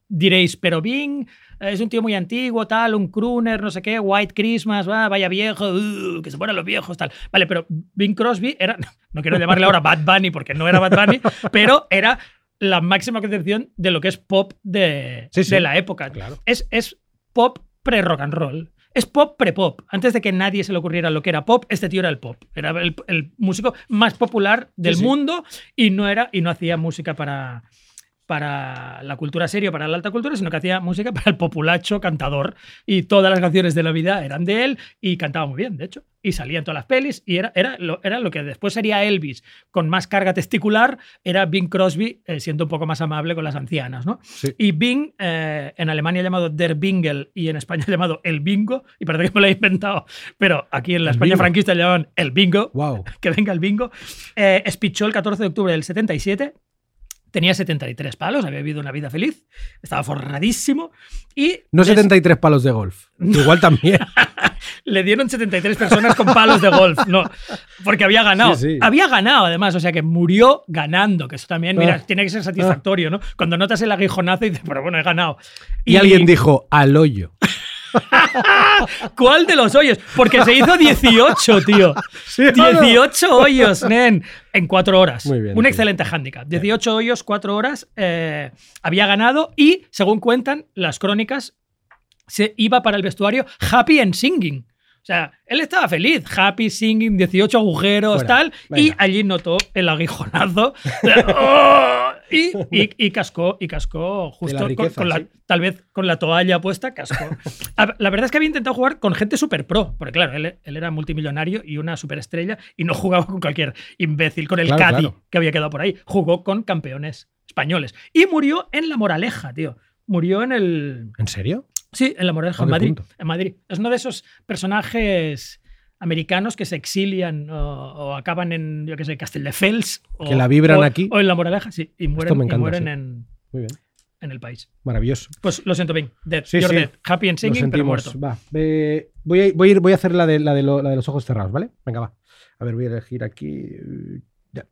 diréis, pero Bing es un tío muy antiguo, tal, un crooner, no sé qué, White Christmas, va, vaya viejo, uh, que se mueran los viejos, tal. Vale, pero Bing Crosby era, no quiero llamarle ahora Bad Bunny porque no era Bad Bunny, pero era la máxima concepción de lo que es pop de, Sí, sí. de la época. Claro. Es, es pop pre-rock and roll. Es pop pre-pop. Antes de que nadie se le ocurriera lo que era pop, este tío era el pop. Era el, el músico más popular del sí. mundo y no, era, y no hacía música para, para la cultura seria, para la alta cultura, sino que hacía música para el populacho cantador. Y todas las canciones de la vida eran de él y cantaba muy bien, de hecho. Y salía en todas las pelis y era, era, lo, era lo que después sería Elvis con más carga testicular, era Bing Crosby eh, siendo un poco más amable con las ancianas, ¿no? Sí. Y Bing, eh, en Alemania llamado Der Bingel y en España llamado El Bingo, y parece que me lo he inventado, pero aquí en la España bingo. franquista le llamaban El Bingo, Wow. que venga el bingo, eh, espichó el 14 de octubre del 77. Tenía 73 palos, había vivido una vida feliz, estaba forradísimo y No des- 73 palos de golf. Igual también. le dieron 73 personas con palos de golf, no, porque había ganado. Sí, sí. Había ganado además, o sea que murió ganando, que eso también, mira, Ah. tiene que ser satisfactorio, ¿no? Cuando notas el aguijonazo y dices, pero bueno, he ganado. Y, alguien dijo al hoyo. ¿Cuál de los hoyos? Porque se hizo 18, tío. ¿Sí o no? 18 hoyos, nen, en cuatro horas. Muy bien, Un tío. excelente handicap. 18 hoyos, cuatro horas. eh, había ganado y, según cuentan las crónicas, se iba para el vestuario happy and singing. Sea, él estaba feliz, happy, singing, 18 agujeros, Fuera, tal, y allí notó el aguijonazo ¡oh! y, y- y cascó, y cascó justo con- riqueza, con, la, sí. tal vez con la toalla puesta, cascó. La verdad es que había intentado jugar con gente super pro, porque claro, él, él era multimillonario y una superestrella y no jugaba con cualquier imbécil, con el Claro, Cádiz claro. que había quedado por ahí, jugó con campeones españoles y murió en La Moraleja, tío. Murió en el, ¿En serio? Sí, en La Moraleja, ¿A en Madrid, en Madrid. Es uno de esos personajes americanos que se exilian o, o acaban en, yo qué sé, Castelldefels. O, Que la vibran o- aquí. O en La Moraleja, sí. Y mueren, y mueren sí. en, Muy bien. en el país. Maravilloso. Pues lo siento bien. Dead. Sí, You're sí. dead. Happy and singing, pero muerto. Va. eh, voy, a, voy, a ir, voy a hacer la de, la, de lo- la de los ojos cerrados, ¿vale? Venga, va. A ver, voy a elegir aquí. Ya.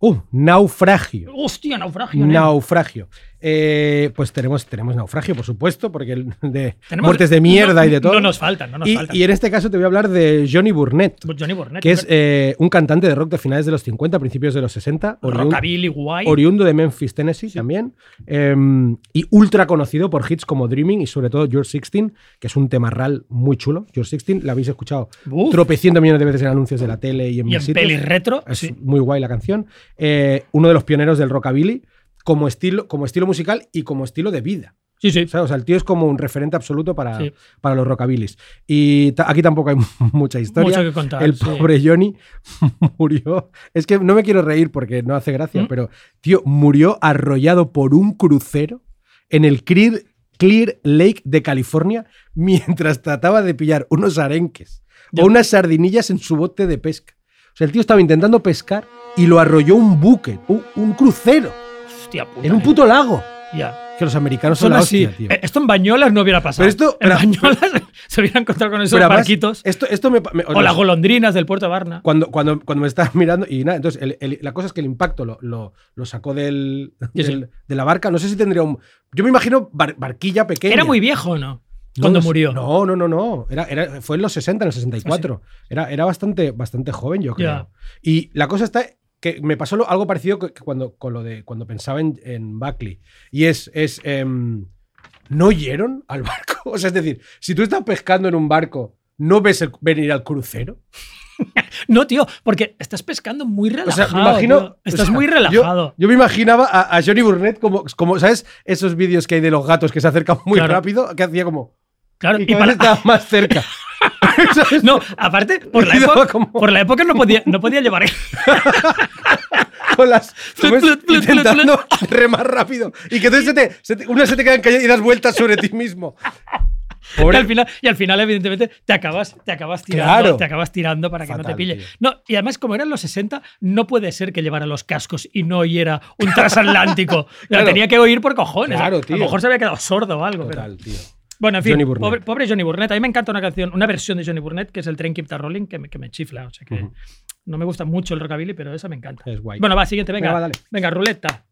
Uh, naufragio. Hostia, naufragio. Naufragio. Eh, pues tenemos, tenemos naufragio, por supuesto, porque el- de Tenemos- muertes de mierda no- y de todo. No nos faltan, no nos y, faltan. y en este caso te voy a hablar de Johnny Burnett, Johnny Burnett. que es eh, un cantante de rock de finales de los 50, principios de los 60, oriun- rockabilly guay. oriundo de Memphis, Tennessee también, eh, y ultra conocido por hits como Dreaming y sobre todo George 16, que es un temarral muy chulo. George 16, la habéis escuchado Uf. tropecientos millones de veces en anuncios de la tele y en y en pelis retro. Es sí. muy guay la canción. Eh, uno de los pioneros del rockabilly como estilo, como estilo musical y como estilo de vida. sí, sí. O sea, el tío es como un referente absoluto para, Sí. para los rockabilis. Y ta- aquí tampoco hay mucha historia. Mucho que contar, el sí. pobre Johnny murió. Es que no me quiero reír porque no hace gracia, ¿Mm? pero, tío, murió arrollado por un crucero en el Clear, Clear Lake de California mientras trataba de pillar unos arenques o unas sardinillas en su bote de pesca. O sea, el tío estaba intentando pescar y lo arrolló un buque, un, un crucero, Hostia puta. en un eh. puto lago. Ya. Que los americanos son, Son la así. hostia, tío. Eh, Esto en Bañolas no hubiera pasado. Pero esto- en pero- Bañolas se hubieran encontrado con esos barquitos. Esto, esto me, me- O las golondrinas del puerto de Barna. cuando, cuando, cuando me estaba mirando, y nada, entonces el- el- la cosa es que el impacto lo, lo- lo sacó del, Sí, sí. del- de la barca. No sé si tendría un. Yo me imagino bar- barquilla pequeña. Era muy viejo, ¿no? No Cuando sé. murió. No, no, no, no. Era, era- fue en los 60, en el 64. Era, era bastante, bastante joven, yo creo. Y la cosa está que me pasó algo parecido que, cuando, con lo de cuando pensaba en, en Buckley. Y es. es em, ¿No oyeron al barco? O sea, es decir, si tú estás pescando en un barco, ¿no ves el- venir al crucero? No, tío, porque estás pescando muy O relajado. sea, me imagino. tío. Estás o sea, muy yo- relajado. Yo, me imaginaba a, a Johnny Burnett como, como, ¿sabes? Esos vídeos que hay de los gatos que se acercan muy Claro. rápido, que hacía como. Claro, Y y para- estaba más cerca. No, aparte, por la, época, como- por la época no podía, no podía llevar. Con las. Intentando remar rápido. Y que entonces se te, se te- una se te queda calladas y das vueltas sobre ti mismo. Y al, final, y al final, evidentemente, te acabas, te acabas tirando, Claro. te acabas tirando para que no Fatal, te pille. tío. No, y además, como eran los 60, no puede ser que llevara los cascos y no oyera un transatlántico. Claro. tenía que oír por cojones. Claro, a tío. lo mejor se había quedado sordo o algo. pero- Total, tío. Bueno, en fin, Johnny. Pobre, pobre Johnny Burnett. A mí me encanta una canción, una versión de Johnny Burnett, que es el Train Keep the Rolling, que me, que me chifla. O sea que no me gusta mucho el rockabilly, pero esa me encanta. Es guay. Bueno, va, siguiente, venga. Venga, va. Venga, ruleta.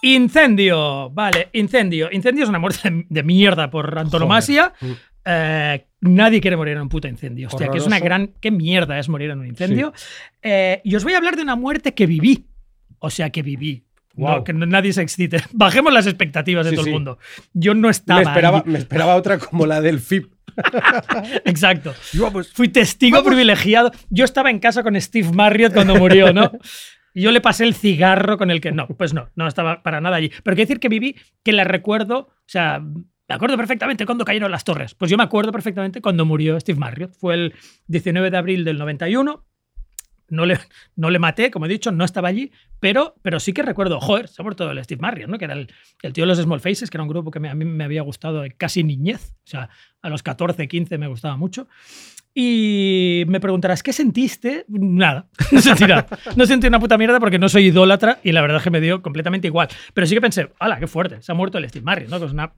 Incendio, vale, incendio. Incendio es una muerte de, mierda por antonomasia. Eh, nadie quiere morir en un puto incendio. Hostia, que es una Horroroso. gran. ¿Qué mierda es morir en un incendio? Eh, y os voy a hablar de una muerte que viví. O sea, que viví. No, Guau. que no- nadie se excite. Bajemos las expectativas de Sí, todo sí. el mundo. Yo no estaba. Me esperaba, allí. me esperaba otra como la del FIP. Exacto. Vamos. Fui testigo privilegiado. Yo estaba en casa con Steve Marriott cuando murió, ¿no? Y yo le pasé el cigarro con el que. No, pues no, no estaba para nada allí. Pero quiero decir que viví, que la recuerdo, o sea, me acuerdo perfectamente cuando cayeron las torres. Pues yo me acuerdo perfectamente cuando murió Steve Marriott. Fue el 19 de abril del 91. No le, no le maté, como he dicho, no estaba allí, pero, pero sí que recuerdo, joder, ha muerto el Steve Marriott, ¿no? que era el, el tío de los Small Faces, que era un grupo que me- a mí me había gustado casi niñez, o sea, a los 14, 15 me gustaba mucho. Y me preguntarás, ¿qué sentiste? Nada, no sentí nada. No sentí una puta mierda porque no soy idólatra y la verdad es que me dio completamente igual. Pero sí que pensé, ¡hala, qué fuerte! Se ha muerto el Steve Marriott, ¿no? Que es una.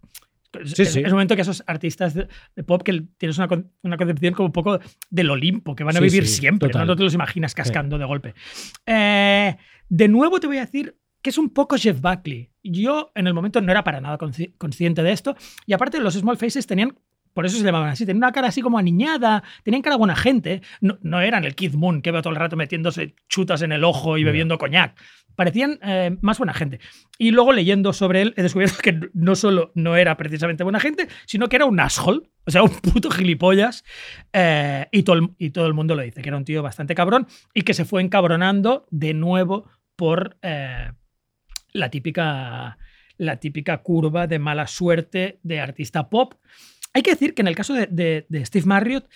Es, Sí, es- sí. es un momento que esos artistas de, de pop que tienes una, una concepción como un poco del Olimpo, que van a Sí, vivir siempre, ¿no? te los imaginas cascando de golpe. Eh, de nuevo te voy a decir que es un poco Jeff Buckley. Yo en el momento no era para nada consci- consciente de esto y aparte los Small Faces tenían por eso se llamaban así. Tenían una cara así como aniñada, tenían cara buena gente. No, no eran el Kid Moon que veo todo el rato metiéndose chutas en el ojo y bebiendo coñac. Parecían eh, más buena gente. Y luego leyendo sobre él he descubierto que no solo no era precisamente buena gente, sino que era un asshole, o sea, un puto gilipollas. eh, y, todo el, y todo el mundo lo dice, que era un tío bastante cabrón y que se fue encabronando de nuevo por eh, la típica la típica curva de mala suerte de artista pop. Hay que decir que en el caso de, de- de Steve Marriott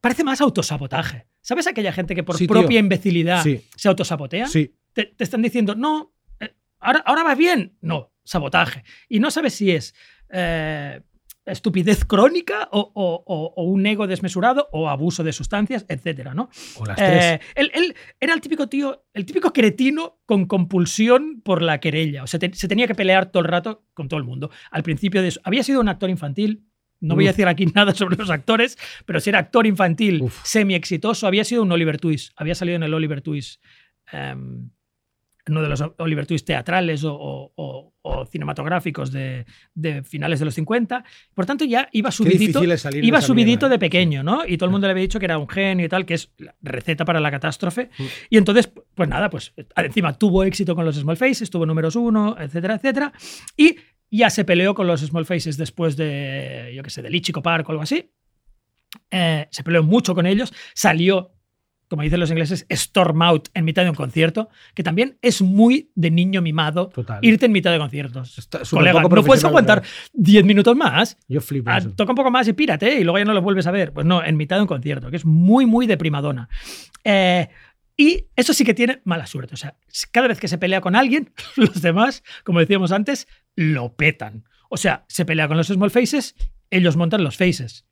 parece más autosabotaje. ¿Sabes aquella gente que por Sí, tío. propia imbecilidad Sí. se autosabotea? Sí. Te, te están diciendo, no, eh, ahora, ahora va bien. No, sabotaje. Y no sabes si es eh, estupidez crónica o, o- o- o un ego desmesurado o abuso de sustancias, etcétera, ¿no? O las tres. Eh, él, él era el típico tío, el típico cretino con compulsión por la querella. O sea, te- se tenía que pelear todo el rato con todo el mundo. Al principio de eso. Había sido un actor infantil. No voy a decir aquí nada sobre los actores, pero si era actor infantil Uf. semi exitoso, había sido un Oliver Twist. Había salido en el Oliver Twist. em, uno de los Oliver Twist teatrales o, o- o- o cinematográficos de, de finales de los 50. Por tanto, ya iba subidito iba subidito mierda, de pequeño, ¿no? Y todo el mundo le había dicho que era un genio y tal, que es la receta para la catástrofe. Mm. Y entonces, pues nada, pues encima tuvo éxito con los Small Faces, tuvo números uno, etcétera, etcétera. Y ya se peleó con los Small Faces después de, yo qué sé, del Ichico Park o algo así. Eh, se peleó mucho con ellos, salió, como dicen los ingleses, storm out en mitad de un concierto, que también es muy de niño mimado Total. irte en mitad de conciertos. Está Colega, no puedes aguantar 10 minutos más. Yo flipo. Ah, toca un poco más y pírate y luego ya no lo vuelves a ver. Pues no, en mitad de un concierto, que es muy, muy de primadona. Eh, y eso sí que tiene mala suerte. O sea, cada vez que se pelea con alguien, los demás, como decíamos antes, lo petan. O sea, se pelea con los small faces, ellos montan los faces.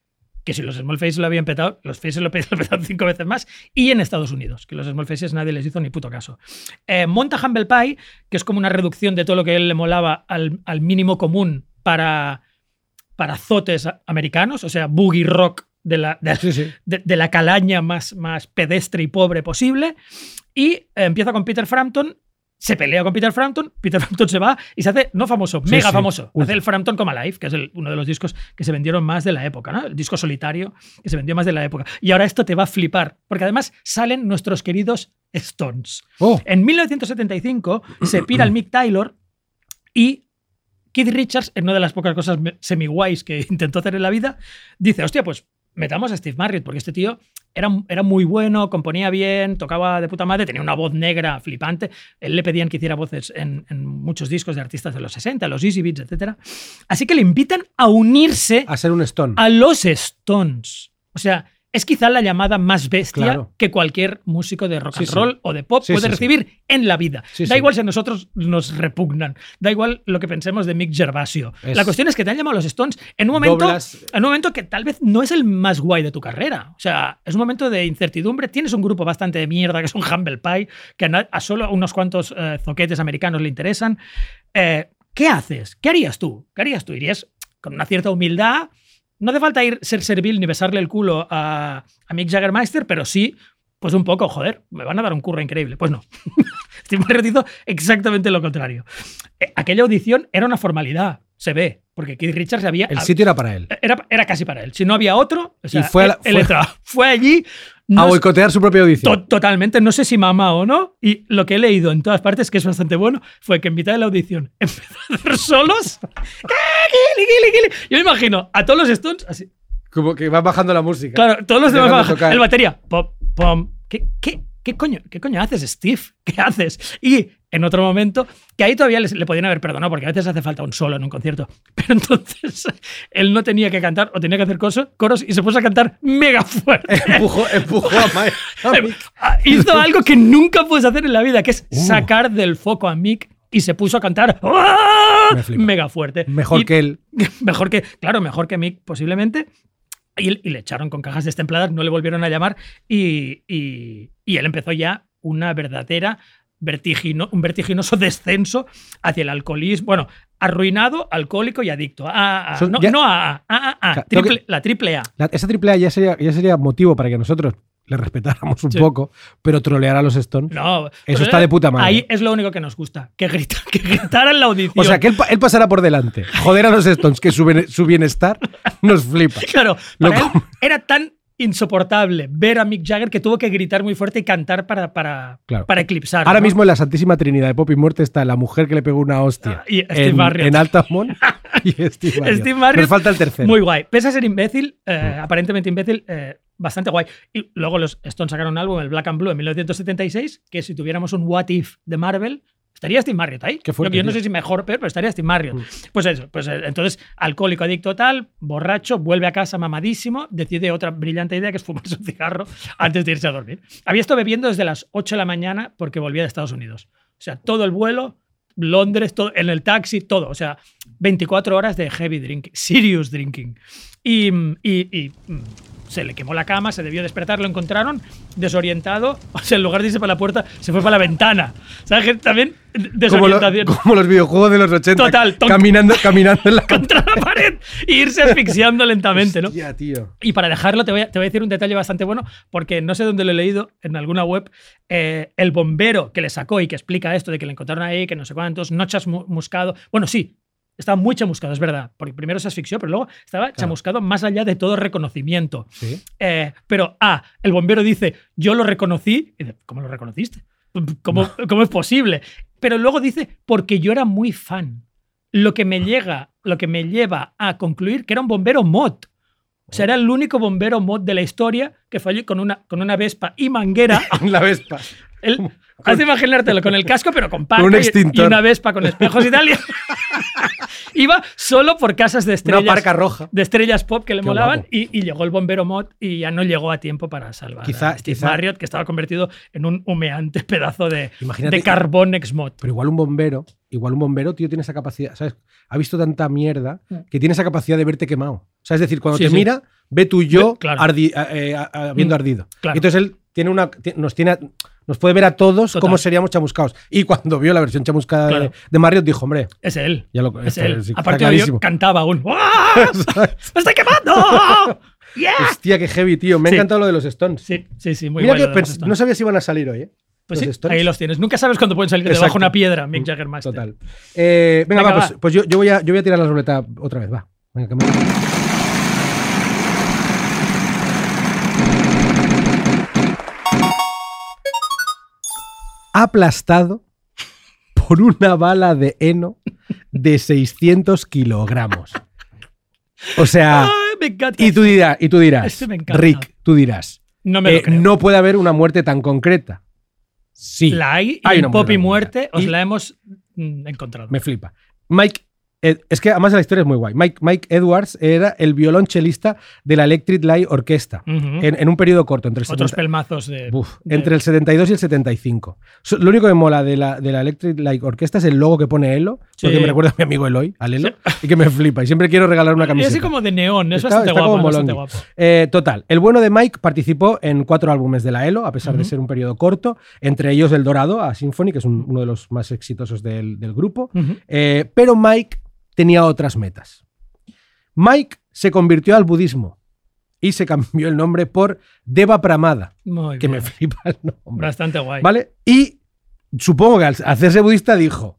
Que si los small faces lo habían petado, los faces lo pe- lo petaron cinco veces más. Y en Estados Unidos, que los small faces nadie les hizo ni puto caso. Eh, monta Humble Pie, que es como una reducción de todo lo que él le molaba al, al mínimo común para, para azotes americanos, o sea, boogie rock de la, de, Sí, sí. de- de la calaña más, más pedestre y pobre posible. Y eh, empieza con Peter Frampton, se pelea con Peter Frampton, Peter Frampton se va y se hace, no famoso, Sí, mega sí. famoso. Uf. Hace el Frampton Come Alive, que es el- uno de los discos que se vendieron más de la época, ¿no? El disco solitario que se vendió más de la época. Y ahora esto te va a flipar, porque además salen nuestros queridos Stones. Oh, En 1975 se pira el Mick Taylor y Keith Richards, en una de las pocas cosas semi-guays que intentó hacer en la vida, dice, hostia, pues metamos a Steve Marriott, porque este tío era, era muy bueno, componía bien, tocaba de puta madre, tenía una voz negra flipante. Él le pedían que hiciera voces en, en muchos discos de artistas de los 60, los Easy Beats, etc. Así que le invitan a unirse a ser un Stone. a los Stones. O sea, es quizá la llamada más bestia Claro. que cualquier músico de rock Sí, and sí. roll o de pop Sí, puede recibir en la vida. Da igual si a nosotros nos repugnan, da igual lo que pensemos de Mick Gervasio. Es- La cuestión es que te han llamado los Stones en un momento, Doblas- en un momento que tal vez no es el más guay de tu carrera. O sea, es un momento de incertidumbre. Tienes un grupo bastante de mierda que es un Humble Pie, que a solo unos cuantos eh, zoquetes americanos le interesan. Eh, ¿Qué haces? ¿Qué harías tú? ¿Qué harías tú? ¿Irías con una cierta humildad? No hace falta ir ser servil ni besarle el culo a, a Mick Jaggermeister, pero sí, pues un poco, joder, me van a dar un curro increíble. Pues no. Steve hizo exactamente lo contrario. Eh, aquella audición era una formalidad, se ve, porque Keith Richards había. El sitio era para él. Era, era casi para él. Si no había otro, o sea, fue a la- él, él fue- entraba. Fue allí. A boicotear su propia audición. To- totalmente, no sé si mamá o no. Y lo que he leído en todas partes, que es bastante bueno, fue que en mitad de la audición empezó a hacer solos. Gili, gili, gili. Yo me imagino a todos los Stones así. Como que va bajando la música. Claro, todos los demás bajan. El batería. Pom, pom. ¿Qué, qué, qué, coño, ¿Qué coño haces, Steve? ¿Qué haces? Y en otro momento, que ahí todavía les- le podían haber perdonado, porque a veces hace falta un solo en un concierto. Pero entonces él no tenía que cantar o tenía que hacer coso- coros y se puso a cantar mega fuerte. Empujó, empujó a Mike. Mick. Ah, Hizo algo que nunca puedes hacer en la vida, que es Uh. sacar del foco a Mick y se puso a cantar ¡Ah! Me mega fuerte. Mejor Y- que él. Mejor que, claro, mejor que Mick posiblemente. Y, y le echaron con cajas destempladas, no le volvieron a llamar y, y- y él empezó ya una verdadera vertigino, un vertiginoso descenso hacia el alcoholismo. Bueno, arruinado, alcohólico y adicto. A, a- Son- no, ya- no a, a, a, triple- la triple A. La- esa triple A ya sería, ya sería motivo para que nosotros le respetáramos un Sí. poco, pero trolear a los Stones. No, Eso está de puta madre. Ahí es lo único que nos gusta, que, grita, que gritara en la audición. O sea, que él, él pasará por delante. Joder a los Stones, que su, su bienestar nos flipa. Claro, para él era tan insoportable ver a Mick Jagger que tuvo que gritar muy fuerte y cantar para, para, Claro. para eclipsar. Ahora ¿no? mismo en la Santísima Trinidad de Pop y Muerte está la mujer que le pegó una hostia Ah, y Steve en, Marriott. en Altamont y Steve Nos falta el tercero. Muy guay. Pese a ser imbécil, eh, aparentemente imbécil, eh, bastante guay. Y luego los Stones sacaron un álbum, el Black and Blue, en 1976, que si tuviéramos un What If de Marvel, estaría Steve Marriott ahí. Qué fuerte, yo, yo no sé si mejor o peor, pero estaría Steve Marriott. Pues eso, pues eh, entonces, alcohólico, adicto tal, borracho, vuelve a casa mamadísimo, decide otra brillante idea que es fumarse un cigarro antes de irse a dormir. Había estado bebiendo desde las 8 de la mañana porque volvía de Estados Unidos. O sea, todo el vuelo, Londres, todo, en el taxi, todo. O sea, 24 horas de heavy drinking, serious drinking. Y, y- y, mm, se le quemó la cama, se debió despertar, lo encontraron desorientado. O sea, en lugar de irse para la puerta, se fue para la ventana. ¿Sabes? Que También como, lo- desorientación. como los videojuegos de los 80. Total, caminando, caminando en la contra la pared e irse asfixiando lentamente, ¿no? Hostia, tío. Y para dejarlo, te voy, a, te voy a decir un detalle bastante bueno, porque no sé dónde lo he leído, en alguna web, eh, el bombero que le sacó y que explica esto de que le encontraron ahí, que no sé cuántos, no chamuscado. Bueno, sí, estaba muy chamuscado, es verdad, porque primero se asfixió, pero luego estaba chamuscado más allá de todo reconocimiento. Sí. Eh, pero, ah, el bombero dice, yo lo reconocí. Y dice, ¿Cómo lo reconociste? ¿Cómo, ¿Cómo es posible? Pero luego dice, porque yo era muy fan. Lo que me llega, lo que me lleva a concluir que era un bombero mod. O sea, era el único bombero mod de la historia que falló con una, con una Vespa y manguera. La Vespa. Has de imaginártelo con el casco, pero con Con un parca y- y, una Vespa con espejos y tal. y- Iba solo por casas de Una estrellas parca roja. de estrellas pop que le Qué molaban y, y llegó el bombero mod y ya no llegó a tiempo para salvar Quizá- a Steve quizá- Marriott, que estaba convertido en un humeante pedazo de, Imagínate- de carbón ex mod. Pero igual un bombero, igual un bombero, tío, tiene esa capacidad, ¿sabes? Ha visto tanta mierda Mm. que tiene esa capacidad de verte quemado. O sea, es decir, cuando Sí, te sí. mira, ve tu yo Ve- claro. ardi- eh, eh, habiendo Mm, ardido. claro. Y entonces él tiene una, nos, tiene, nos puede ver a todos Total. cómo seríamos chamuscados. Y cuando vio la versión chamuscada Claro. de, de Marriott, dijo, hombre, Es él. ya lo Es está- él. sí, Aparte, clarísimo. yo cantaba aún. ¡Me estoy quemando! ¡Yeah! Hostia, qué heavy, tío. Me ha Sí. encantado lo de los Stones. Sí, sí, sí, muy Mira bueno que de los pens- Stones. no sabía si iban a salir hoy, ¿eh? Pues los sí, Stones. ahí los tienes. Nunca sabes cuándo pueden salir de debajo una piedra, Mick Jagger Master. Total. Eh, venga, Venga, va, pues, pues yo, yo voy a, yo voy a tirar la ruleta otra vez, va. Venga, que me- Aplastado por una bala de heno de 600 kilogramos. O sea, Ay, me encanta. y tú dirás, y tú dirás, Este me encanta. Rick, tú dirás, no me eh, no puede haber una muerte tan concreta. Sí. La hay Hay y muy Muerte os Y- la hemos mm, encontrado. Me flipa. Mike, es que además la historia es muy guay. Mike, Mike Edwards era el violonchelista de la Electric Light Orchestra Ujú. en, en un periodo corto, entre el, Otros 70 pelmazos de. Uf, de- entre el 72 y el 75. So- Lo único que mola de la, de la Electric Light Orchestra es el logo que pone Elo, porque me recuerda a mi amigo Eloy, al Elo, y que me flipa. Y siempre quiero regalar una Y camiseta. así como de neón, es Está- bastante está guapo. es bastante. Eh, total, el bueno de Mike participó en cuatro álbumes de la ELO, a pesar de ser un periodo corto, entre ellos El Dorado, a Symphony, que es un- uno de los más exitosos del, del grupo. Eh, pero Mike tenía otras metas. Mike se convirtió al budismo y se cambió el nombre por Deva Pramada, Muy que bien. me flipa el nombre. Bastante guay. ¿Vale? Y supongo que al hacerse budista dijo,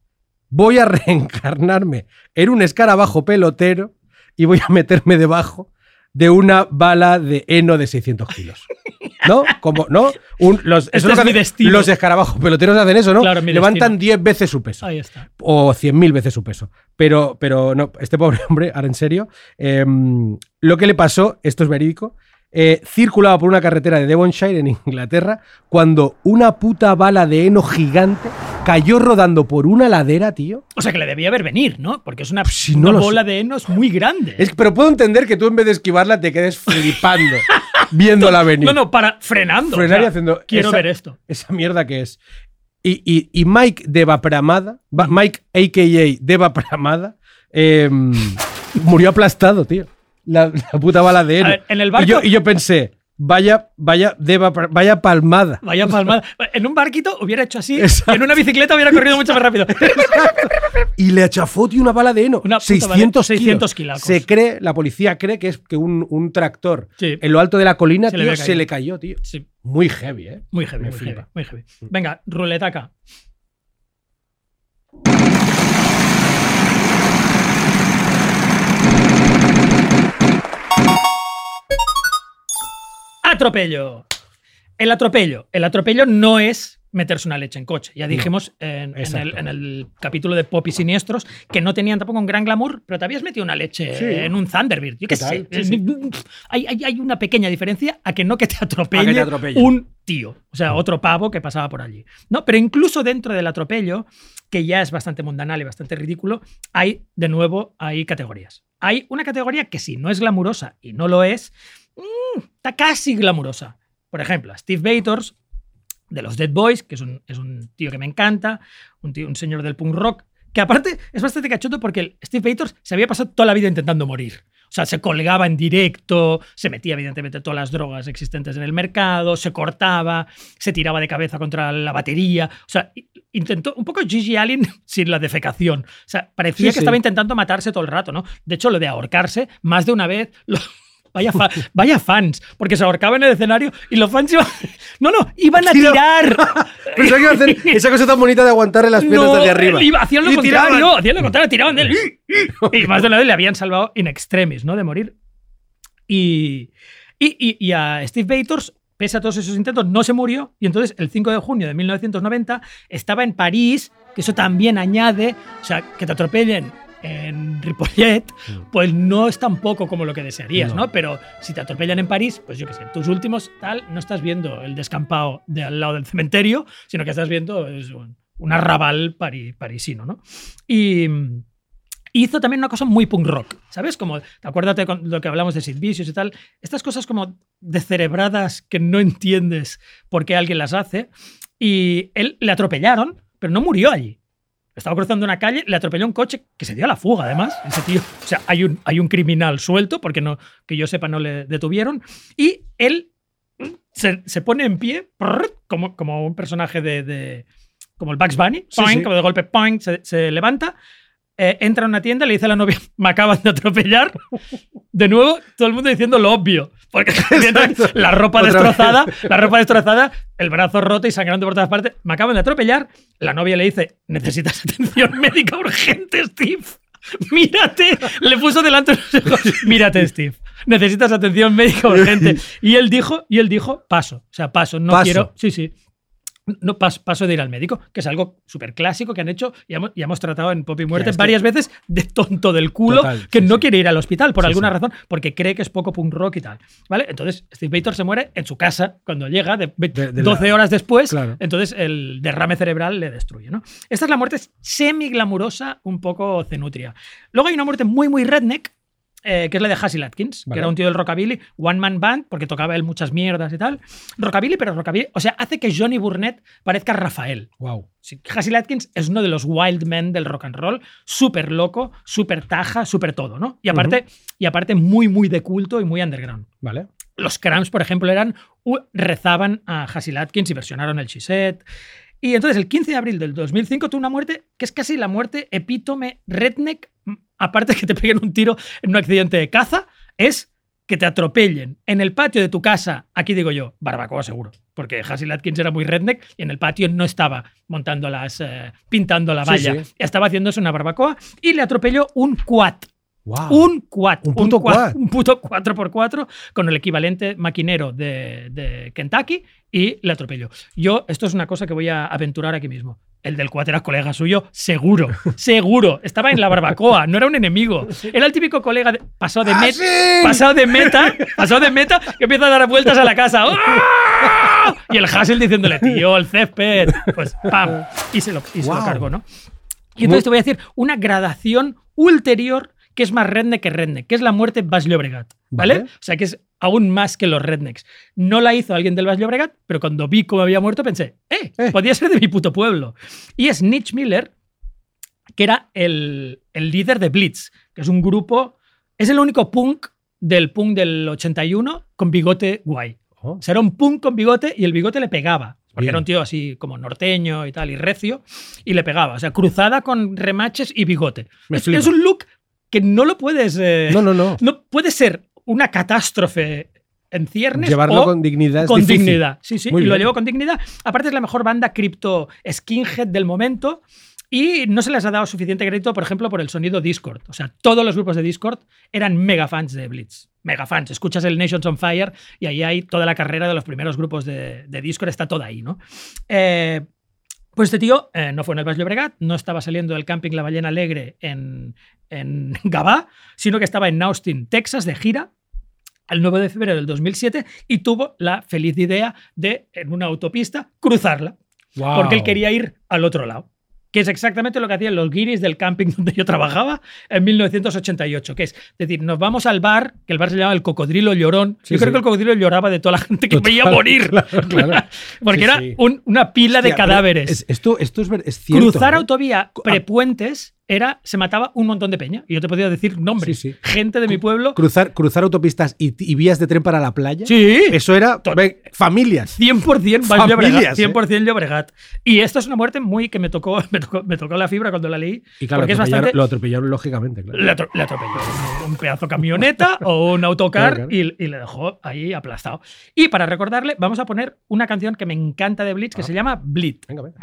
voy a reencarnarme en un escarabajo pelotero y voy a meterme debajo de una bala de heno de 600 kilos. ¿No? Como, ¿no? Un- los, Este eso lo es que mi hacen- destino. Los escarabajos peloteros hacen eso, ¿no? Claro, Levantan destino. 10 veces su peso Ahí está. o 100.000 veces su peso. Pero, pero no, este pobre hombre, ahora en serio, em, lo que le pasó, esto es verídico, eh, circulaba por una carretera de Devonshire en Inglaterra cuando una puta bala de heno gigante cayó rodando por una ladera, tío. O sea que le debía ver venir, ¿no? Porque es una, si no bola de henos muy grande. Es, pero puedo entender que tú en vez de esquivarla te quedes flipando viéndola venir. No, no, para frenando. Frenar o y haciendo Quiero esa- ver esto. Esa mierda que es. Y, y- y Mike de Vapramada, Va- Mike a.k.a. de Vapramada, em, murió aplastado, tío. La, la puta bala de ver, en el y, barco- yo, y yo pensé, Vaya, vaya, deba, vaya palmada. Vaya palmada. En un barquito hubiera hecho así, Exacto. y en una bicicleta hubiera corrido mucho más rápido. Y le achafó tío, una bala de heno. Una puta 600 bala- 600 kilos. Se cree, la policía cree que es que un, un tractor Sí. en lo alto de la colina Se le tío, había se le cayó, tío. Sí, Muy heavy, ¿eh? muy heavy, muy heavy, muy heavy. Venga, ruletaca. Atropello. El atropello. El atropello no es meterse una leche en coche. Ya dijimos en, el, en el capítulo de Pop y Siniestros que no tenían tampoco un gran glamour, pero te habías metido una leche Sí. en un Thunderbird. Yo qué ¿Qué sé. Sí, Hay, hay- hay una pequeña diferencia a que no que te atropelle, A que te atropelle. un tío, o sea, otro pavo que pasaba por allí. ¿no? Pero incluso dentro del atropello, que ya es bastante mundanal y bastante ridículo, hay, de nuevo, hay categorías. Hay una categoría que si no es glamurosa y no lo es, mm, está casi glamurosa. Por ejemplo, a Steve Bators, de los Dead Boys, que es un, es un tío que me encanta, un, tío, un señor del punk rock, que aparte es bastante cachoto porque el Steve Bators se había pasado toda la vida intentando morir. O sea, se colgaba en directo, se metía evidentemente todas las drogas existentes en el mercado, se cortaba, se tiraba de cabeza contra la batería. O sea, intentó un poco Gigi Allen sin la defecación. O sea, parecía Sí, que sí. estaba intentando matarse todo el rato, ¿no? De hecho, lo de ahorcarse, más de una vez, lo- Vaya, fa- vaya fans, porque se ahorcaba en el escenario y los fans iban. No, no, iban a Tira- tirar. Pensaba que iba a hacer esa cosa tan bonita de aguantarle las piernas No, desde arriba. iba- hacían lo Y contrario, tiraban. hacían lo contrario, tiraban de él. Y más de una vez le habían salvado in extremis, ¿no? De morir. Y, y, y- y a Steve Bators, pese a todos esos intentos, no se murió. Y entonces, el 5 de junio de 1990, estaba en París, que eso también añade, o sea, que te atropellen en Ripollet, pues no es tampoco como lo que desearías, No. ¿no? Pero si te atropellan en París, pues yo qué sé, tus últimos tal, no estás viendo el descampado de al lado del cementerio, sino que estás viendo es un, un arrabal pari- parisino, ¿no? Y mm, hizo también una cosa muy punk rock, ¿sabes? Como, acuérdate con lo que hablamos de Sid Vicious y tal, estas cosas como descerebradas que no entiendes por qué alguien las hace, y él le atropellaron, pero no murió allí. Estaba cruzando una calle, le atropelló un coche que se dio a la fuga, además. Ese tío. O sea, hay un, hay un criminal suelto, porque no, que yo sepa no le detuvieron. Y él se, se pone en pie, como, como un personaje de, de- como el Bugs Bunny, Sí, poing, sí. como de golpe, poing, se, se levanta, eh, entra a una tienda, le dice a la novia, me acaban de atropellar. De nuevo, todo el mundo diciendo lo obvio. Porque la ropa Otra destrozada, la ropa destrozada, el brazo roto y sangrando por todas partes. Me acaban de atropellar. La novia le dice, necesitas atención médica urgente, Steve. Mírate. Le puso delante de los ojos. Mírate, Steve. Necesitas atención médica urgente. Y él dijo, y él dijo, paso. O sea, paso. No Paso. quiero. Sí, sí. No paso, paso de ir al médico, que es algo súper clásico que han hecho y hemos, y hemos tratado en Pop y Muerte varias veces de tonto del culo Total, que sí, no sí. quiere ir al hospital por Sí, alguna razón, porque cree que es poco punk rock y tal. ¿Vale? Entonces, Steve Bator se muere en su casa cuando llega, de, De- de 12 la- horas después. Claro. Entonces, el derrame cerebral le destruye. ¿no? Esta es la muerte semi-glamurosa, un poco cenutria. Luego hay una muerte muy, muy redneck. Eh, que es la de Hasil Atkins, Vale. que era un tío del rockabilly, one man band, porque tocaba él muchas mierdas y tal. Rockabilly, pero rockabilly, o sea, hace que Johnny Burnett parezca Rafael. Wow. Sí, Hasil Atkins es uno de los wild men del rock and roll, súper loco, súper taja, súper todo, ¿no? Y aparte, y aparte muy, muy de culto y muy underground. Vale. Los Cramps, por ejemplo, eran rezaban a Hasil Atkins y versionaron el Chisette. Y entonces, el 15 de abril del 2005 tuvo una muerte que es casi la muerte epítome redneck, aparte que te peguen un tiro en un accidente de caza, es que te atropellen en el patio de tu casa, aquí digo yo, barbacoa seguro, porque Hasil Atkins era muy redneck y en el patio no estaba montando las, eh, pintando la Sí, valla, sí. estaba haciéndose una barbacoa y le atropelló un quad. Wow. Un quad. Un puto quad. Un puto 4x4 con el equivalente maquinero de, de Kentucky y le atropelló. Yo, esto es una cosa que voy a aventurar aquí mismo. El del quad era colega suyo, seguro, seguro. Estaba en la barbacoa, no era un enemigo. Era el típico colega de, pasado de ¡Ah, meta, sí! pasado de meta, pasado de meta, que empieza a dar vueltas a la casa. ¡Ah! Y el Hassel diciéndole, tío, el césped. Pues, ¡pam! Y se lo, y se lo cargó, ¿no? Y entonces te voy a decir una gradación ulterior que es más redneck que redneck, que es la muerte Bas Llobregat, ¿vale? Vale. O sea, que es aún más que los rednecks. No la hizo alguien del Bas Llobregat, pero cuando vi cómo había muerto pensé, ¡eh! Eh. Podía ser de mi puto pueblo. Y es Mitch Miller, que era el, el líder de Blitz, que es un grupo, es el único punk del punk del 81 con bigote guay. O sea, era un punk con bigote y el bigote le pegaba. Porque Bien. era un tío así como norteño y tal, y recio, y le pegaba. O sea, cruzada con remaches y bigote. Es, es un look que no lo puedes. eh, No, no, no. no puede ser una catástrofe en ciernes Llevarlo o con dignidad es con difícil. dignidad. Sí, sí, Muy y lo bien. llevo con dignidad. Aparte es la mejor banda cripto skinhead del momento y no se les ha dado suficiente crédito, por ejemplo, por el sonido Discord. O sea, todos los grupos de Discord eran mega fans de Blitz. Mega fans. Escuchas el Nations on Fire y ahí hay toda la carrera de los primeros grupos de, de Discord, está toda ahí, ¿no? Eh, pues este tío eh, no fue en el Baix Llobregat, no estaba saliendo del camping La Ballena Alegre en, en Gabá, sino que estaba en Austin, Texas, de gira, el 9 de febrero del 2007, y tuvo la feliz idea de, en una autopista, cruzarla, porque él quería ir al otro lado. Que es exactamente lo que hacían los guiris del camping donde yo trabajaba en 1988. Que es decir, nos vamos al bar, que el bar se llamaba el Cocodrilo Llorón. Sí, yo creo sí. que el cocodrilo lloraba de toda la gente que Total, veía morir. claro, claro. Porque Sí, era un- una pila de Hostia, cadáveres. es- esto, esto es, cierto. Cruzar ¿eh? autovía prepuentes era, se mataba un montón de peña. Y yo te podía decir nombres. Sí, sí. Gente de mi pueblo. Cruzar, cruzar autopistas y, y vías de tren para la playa. Sí. Eso era To- ve, familias. 100% Valls Familias, Llobregat. ¿eh? 100% Llobregat. Y esto es una muerte muy que me tocó, me tocó, me tocó la fibra cuando la leí. Y claro, porque es bastante. lo atropellaron lógicamente. Claro. Le, atro- le atropelló un, pedazo camioneta o un autocar Claro, Y, y le dejó ahí aplastado. Y para recordarle, vamos a poner una canción que me encanta de Blitz que Ah. se llama Bleed. Venga, venga.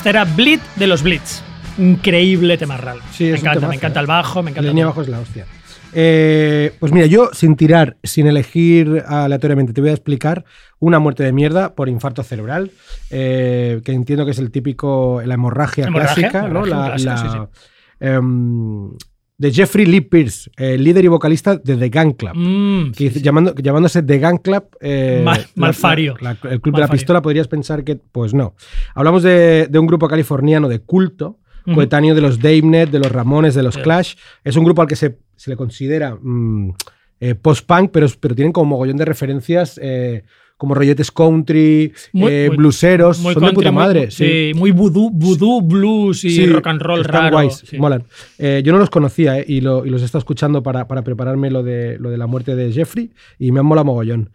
Este era Bleed de los Blitz. Increíble temarral. Sí, me encanta, me encanta el bajo, me La encanta línea todo. abajo es la hostia. Eh, pues mira, yo sin tirar, sin elegir aleatoriamente, te voy a explicar una muerte de mierda por infarto cerebral, eh, que entiendo que es el típico, la hemorragia, Hemorragia, clásica, ¿no? hemorragia La, clásica, la, em, de Jeffrey Lee Pierce, eh, líder y vocalista de The Gang Club. Mm, que llamando- llamándose The Gang Club. eh, Mal- malfario. la- la- el Club de la. Pistola podrías pensar que, pues no. Hablamos de, de un grupo californiano de culto, coetáneo de los Damned, de los Ramones, de los. Clash. Es un grupo al que se, se le considera mm, eh, post-punk, pero, pero tienen como mogollón de referencias. eh, como rolletes country, Muy- eh, muy- muy son de puta madre. sí, muy voodoo, voodoo blues y Sí, rock and roll están raro. guays, sí. molan. Eh, yo no los conocía eh, y, lo- y los he estado escuchando para, para prepararme lo de, lo de la muerte de Jeffrey y me han molado mogollón.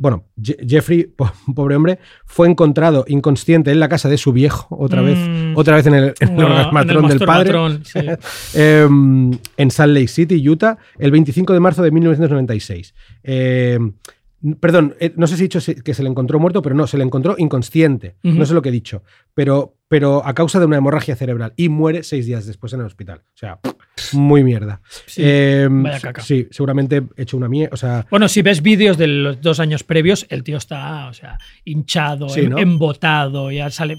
Bueno, Je- Jeffrey, po- pobre hombre, fue encontrado inconsciente en la casa de su viejo, otra vez, Mm. otra vez en el, en el Bueno, en el del padre. Eh, en Salt Lake City, Utah, el 25 de marzo de 1996. Perdón, eh, no sé si he dicho que se le encontró muerto, pero no, se le encontró inconsciente. No sé lo que he dicho. Pero, pero a causa de una hemorragia cerebral. Y muere seis días después en el hospital. O sea, muy mierda. Sí, Eh, vaya caca. Sí, seguramente he hecho una mierda. O sea, Bueno, si ves vídeos de los dos años previos, el tío está, o sea, hinchado, Sí, ¿no? embotado, ya sale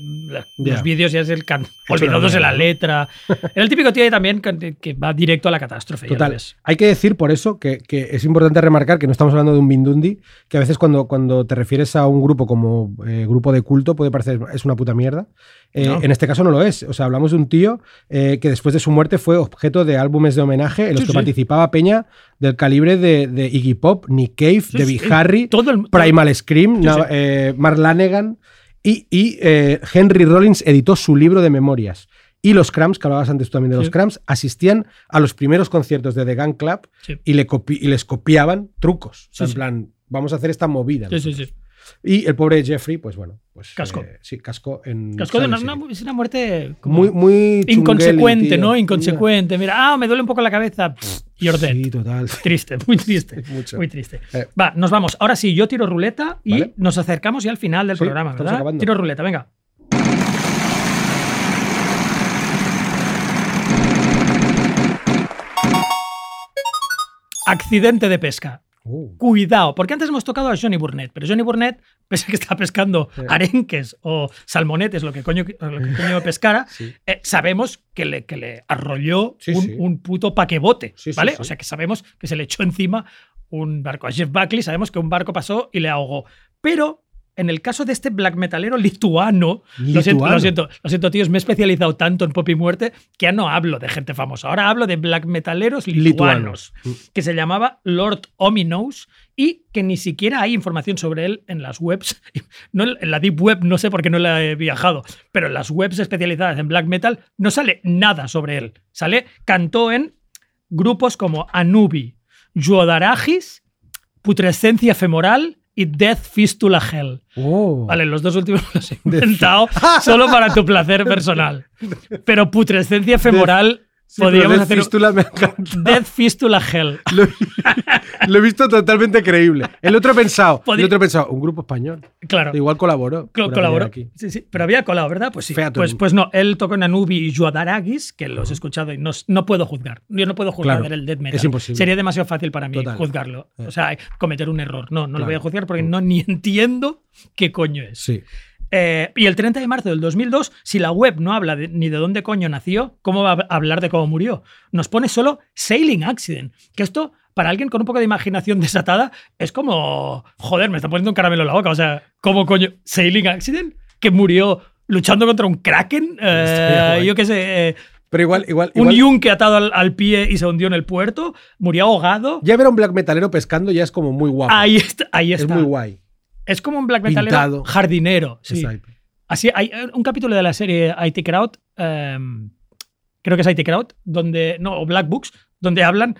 los vídeos ya es el can, una olvidándose la letra. Era el típico tío ahí también que, va directo a la catástrofe. Total. Hay que decir por eso que, que es importante remarcar que no estamos hablando de un Bindundi, que a veces cuando, cuando te refieres a un grupo como eh, grupo de culto puede parecer es una puta mierda. Eh, No. En este caso no lo es. O sea, hablamos de un tío eh, que después de su muerte fue objeto de álbumes de homenaje en los Sí, que sí. participaba Peña del calibre de, de Iggy Pop, Nick Cave, Sí, Debbie. Harry, Todo el- Primal Scream, eh, Mark Lanegan y, y, eh, Henry Rollins editó su libro de memorias. Y los Cramps, que hablabas antes tú también de los. Cramps, asistían a los primeros conciertos de The Gang Club y, le copi- y les copiaban trucos. O sea, Sí, en plan, vamos a hacer esta movida. Sí, sí, sí. Y el pobre Jeffrey, pues bueno, pues. Cascó. eh, sí, cascó en. Casco de una, es una muerte como Muy, muy. inconsecuente, tío. ¿no? Inconsecuente. Mira, ah, me duele un poco la cabeza. Pff, You're dead. Sí, total. Triste, muy triste. Mucho. Muy triste. Eh. Va, nos vamos. Ahora sí, yo tiro ruleta y Vale. nos acercamos ya al final del Sí, programa, ¿verdad? acabando. Tiro ruleta, venga. Accidente de pesca. Uh, Cuidado, porque antes hemos tocado a Johnny Burnett, pero Johnny Burnett, pese a que está pescando Sí. arenques o salmonetes, lo que coño, lo que coño pescara, Sí. eh, sabemos que le, que le arrolló Sí, un, un puto paquebote, ¿vale? O sea que sabemos que se le echó encima un barco. A Jeff Buckley sabemos que un barco pasó y le ahogó. Pero en el caso de este black metalero lituano, Lo, siento, lo siento, lo siento, tíos, me he especializado tanto en pop y muerte que ya no hablo de gente famosa. Ahora hablo de black metaleros lituanos, Lituanos. que se llamaba Lord Ominous y que ni siquiera hay información sobre él en las webs. No en la Deep Web, no sé por qué no la he viajado, pero en las webs especializadas en black metal no sale nada sobre él. Sale, cantó en grupos como Anubi, Yuodaragis, Putrescencia Femoral y Death Fistula Hell. Oh. Vale, los dos últimos los he inventado solo para tu placer personal. Pero putrescencia femoral Sí, podríamos Death hacer Fistula me encanta. Death Fistula Hell. Lo, lo he visto totalmente creíble. El otro he pensado, Podri- el otro he pensado, un grupo español. Claro. Igual colaboró. Col- por colaboró. aquí. Sí, sí, pero había colado, ¿verdad? Pues sí. Pues, pues no, él tocó en Anubi y Yuadaragis, que los he escuchado y no, no puedo juzgar. Yo no puedo juzgar Claro, el death metal. es imposible. Sería demasiado fácil para mí Total. juzgarlo. Eh. O sea, cometer un error. No, no lo Claro. voy a juzgar porque no ni entiendo qué coño es. Sí. Eh, y el 30 de marzo del 2002, si la web no habla de- ni de dónde coño nació, ¿cómo va a hablar de cómo murió? Nos pone solo Sailing Accident. Que esto, para alguien con un poco de imaginación desatada, es como, joder, me está poniendo un caramelo en la boca. O sea, ¿cómo coño? ¿Sailing Accident? Que murió luchando contra un kraken. Eh, yo qué sé. eh, Pero igual, igual, un igual yunque atado al, al pie y se hundió en el puerto. Murió ahogado. ya ver a un black metalero pescando ya es como muy guapo. Ahí está. Ahí es está. muy guay. Es como un black metalero Pintado. jardinero. Sí. Exacto. Así, hay eh, un capítulo de la serie IT Crowd, em, creo que es IT Crowd, donde, no, o Black Books, donde hablan,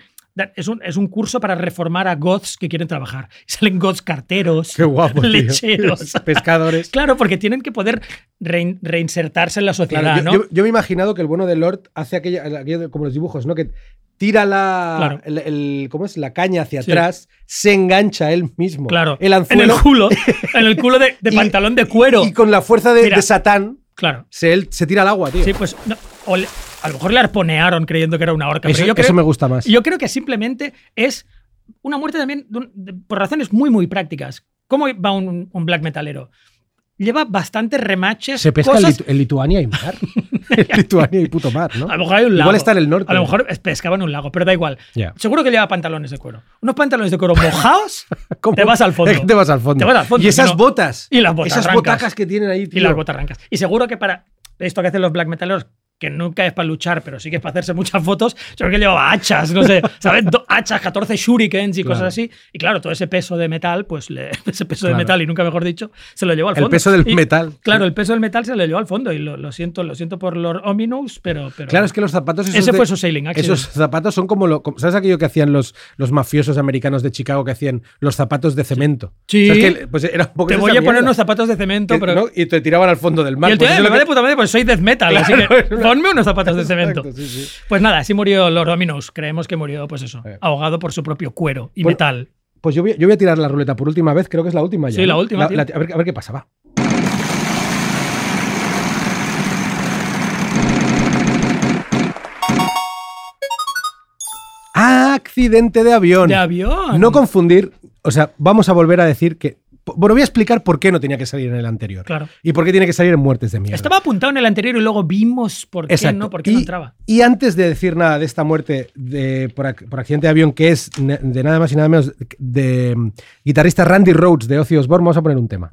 es un, es un curso para reformar a goths que quieren trabajar. Y salen goths carteros, Qué guapo. tío. lecheros. Pescadores. Claro, porque tienen que poder rein- reinsertarse en la sociedad, Claro, yo, ¿no? yo- yo me he imaginado que el bueno de Lord hace aquello, como los dibujos, ¿no? Que tira la, Claro. el, el- ¿cómo es? la caña hacia Sí. atrás, se engancha él mismo. claro. El en el anzuelo. culo, en el culo de, de Y- pantalón de cuero. Y con la fuerza de, Mira. de Satán, claro. se, él, se tira al agua, tío. Sí, pues no, o le- a lo mejor le arponearon creyendo que era una orca. eso, pero yo eso me gusta más. Yo creo que simplemente es una muerte también de un- de- por razones muy, muy prácticas. ¿Cómo va un, un black metalero? Lleva bastantes remaches. se pesca en, Litu- en Lituania y mar. en Lituania y puto mar, ¿no? A lo mejor hay un lago. Igual está en el norte. A lo mejor es- pescaba en un lago, pero da igual. Seguro que lleva pantalones de cuero. Unos pantalones de cuero mojados ¿Cómo? te vas al fondo. Es que te vas al fondo. Te vas al fondo, Y esas no- botas. y las botas Esas rancas. botacas que tienen ahí, tío. y las botas rancas. Y seguro que para esto que hacen los black metaleros, que nunca es para luchar, pero sí que es para hacerse muchas fotos, seguro que llevaba hachas, no sé, ¿sabes? Do- hachas, 14 shurikens y Claro. cosas así. Y claro, todo ese peso de metal, pues le- ese peso de metal, y nunca mejor dicho, se lo llevó al El fondo. peso del Y, metal. Claro, el peso del metal se lo llevó al fondo y lo, lo siento, lo siento por los Ominous, pero, pero Claro, es que los zapatos esos ese de- fue su sailing accident. Esos zapatos son como, lo, ¿Sabes aquello que hacían los, los mafiosos americanos de Chicago que hacían los zapatos de cemento? Sí. ¿Sabes que, pues era un poco Te voy a poner unos zapatos de cemento, Que- pero ¿no? Y te tiraban al fondo del mar. y el tío, Pues "Eh, me lo de que- puta madre, pues soy death metal, así que ponme unos zapatos de cemento. Exacto, sí, sí. Pues nada, así murió Lord Ominous. Creemos que murió, pues eso, Eh. ahogado por su propio cuero y Bueno, metal. Pues yo voy, yo voy a tirar la ruleta por última vez, creo que es la última ya. Sí, la ¿no? última, tío. a, ver, a ver qué pasa, va. Accidente de avión. De avión. No confundir, o sea, vamos a volver a decir que. Bueno, voy a explicar por qué no tenía que salir en el anterior. Claro. Y por qué tiene que salir en muertes de mierda. Estaba apuntado en el anterior y luego vimos por qué Exacto. no, por qué y, no entraba. y antes de decir nada de esta muerte de, por, ac- por accidente de avión, que es de nada más y nada menos de mm, guitarrista Randy Rhodes de Ozzy Osbourne, vamos a poner un tema.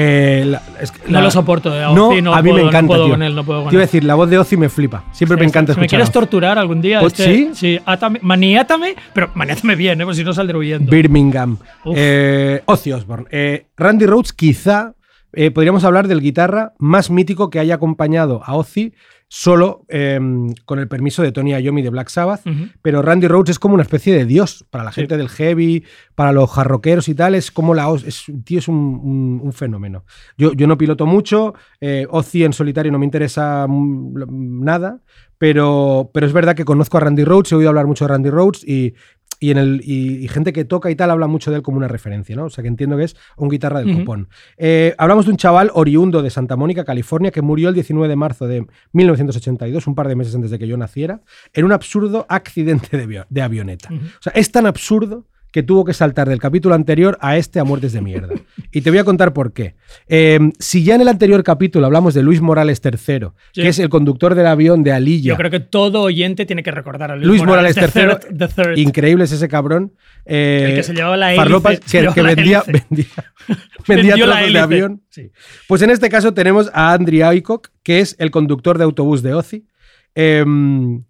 Eh, la- es que No la- lo soporto. eh, a No, Ozzy no a mí puedo, me no encanta, puedo tío. con él, no puedo con Te iba a decir, la voz de Ozzy me flipa. Siempre me encanta Si me escuchar. quieres torturar algún día, Pues este- sí. sí, átame, maniátame, pero maniátame bien, ¿eh? Pues si no saldré huyendo. Birmingham. Eh, Ozzy Osbourne. Eh, Randy Rhoads, quizá eh, podríamos hablar del guitarra más mítico que haya acompañado a Ozzy solo eh, con el permiso de Tony Iommi de Black Sabbath. Pero Randy Rhoads es como una especie de dios para la Sí. gente del heavy, para los jarroqueros y tal. Es como la. Es, tío, es un, un- un fenómeno. Yo, yo no piloto mucho. Eh, Ozzy en solitario no me interesa mm, nada. Pero, pero es verdad que conozco a Randy Rhoads, he oído hablar mucho de Randy Rhoads y, y, en el, y, y gente que toca y tal habla mucho de él como una referencia, ¿no? O sea que entiendo que es un guitarra del copón. Eh, hablamos de un chaval oriundo de Santa Mónica, California, que murió el 19 de marzo de 1982, un par de meses antes de que yo naciera, en un absurdo accidente de, avio- de avioneta. O sea, es tan absurdo que tuvo que saltar del capítulo anterior a este a muertes de mierda. Y te voy a contar por qué. Eh, si ya en el anterior capítulo hablamos de Luis Morales III, Sí. que es el conductor del avión de Alilla, Yo creo que todo oyente tiene que recordar a Luis, Luis Morales, the III, third- the third. increíble es ese cabrón. eh, El que se llevaba la hélice, farlopas que, llevaba que la vendía, hélice. vendía, vendía trozos de avión. Sí. Pues en este caso tenemos a Andrew Aycock, que es el conductor de autobús de Ozzy. Em,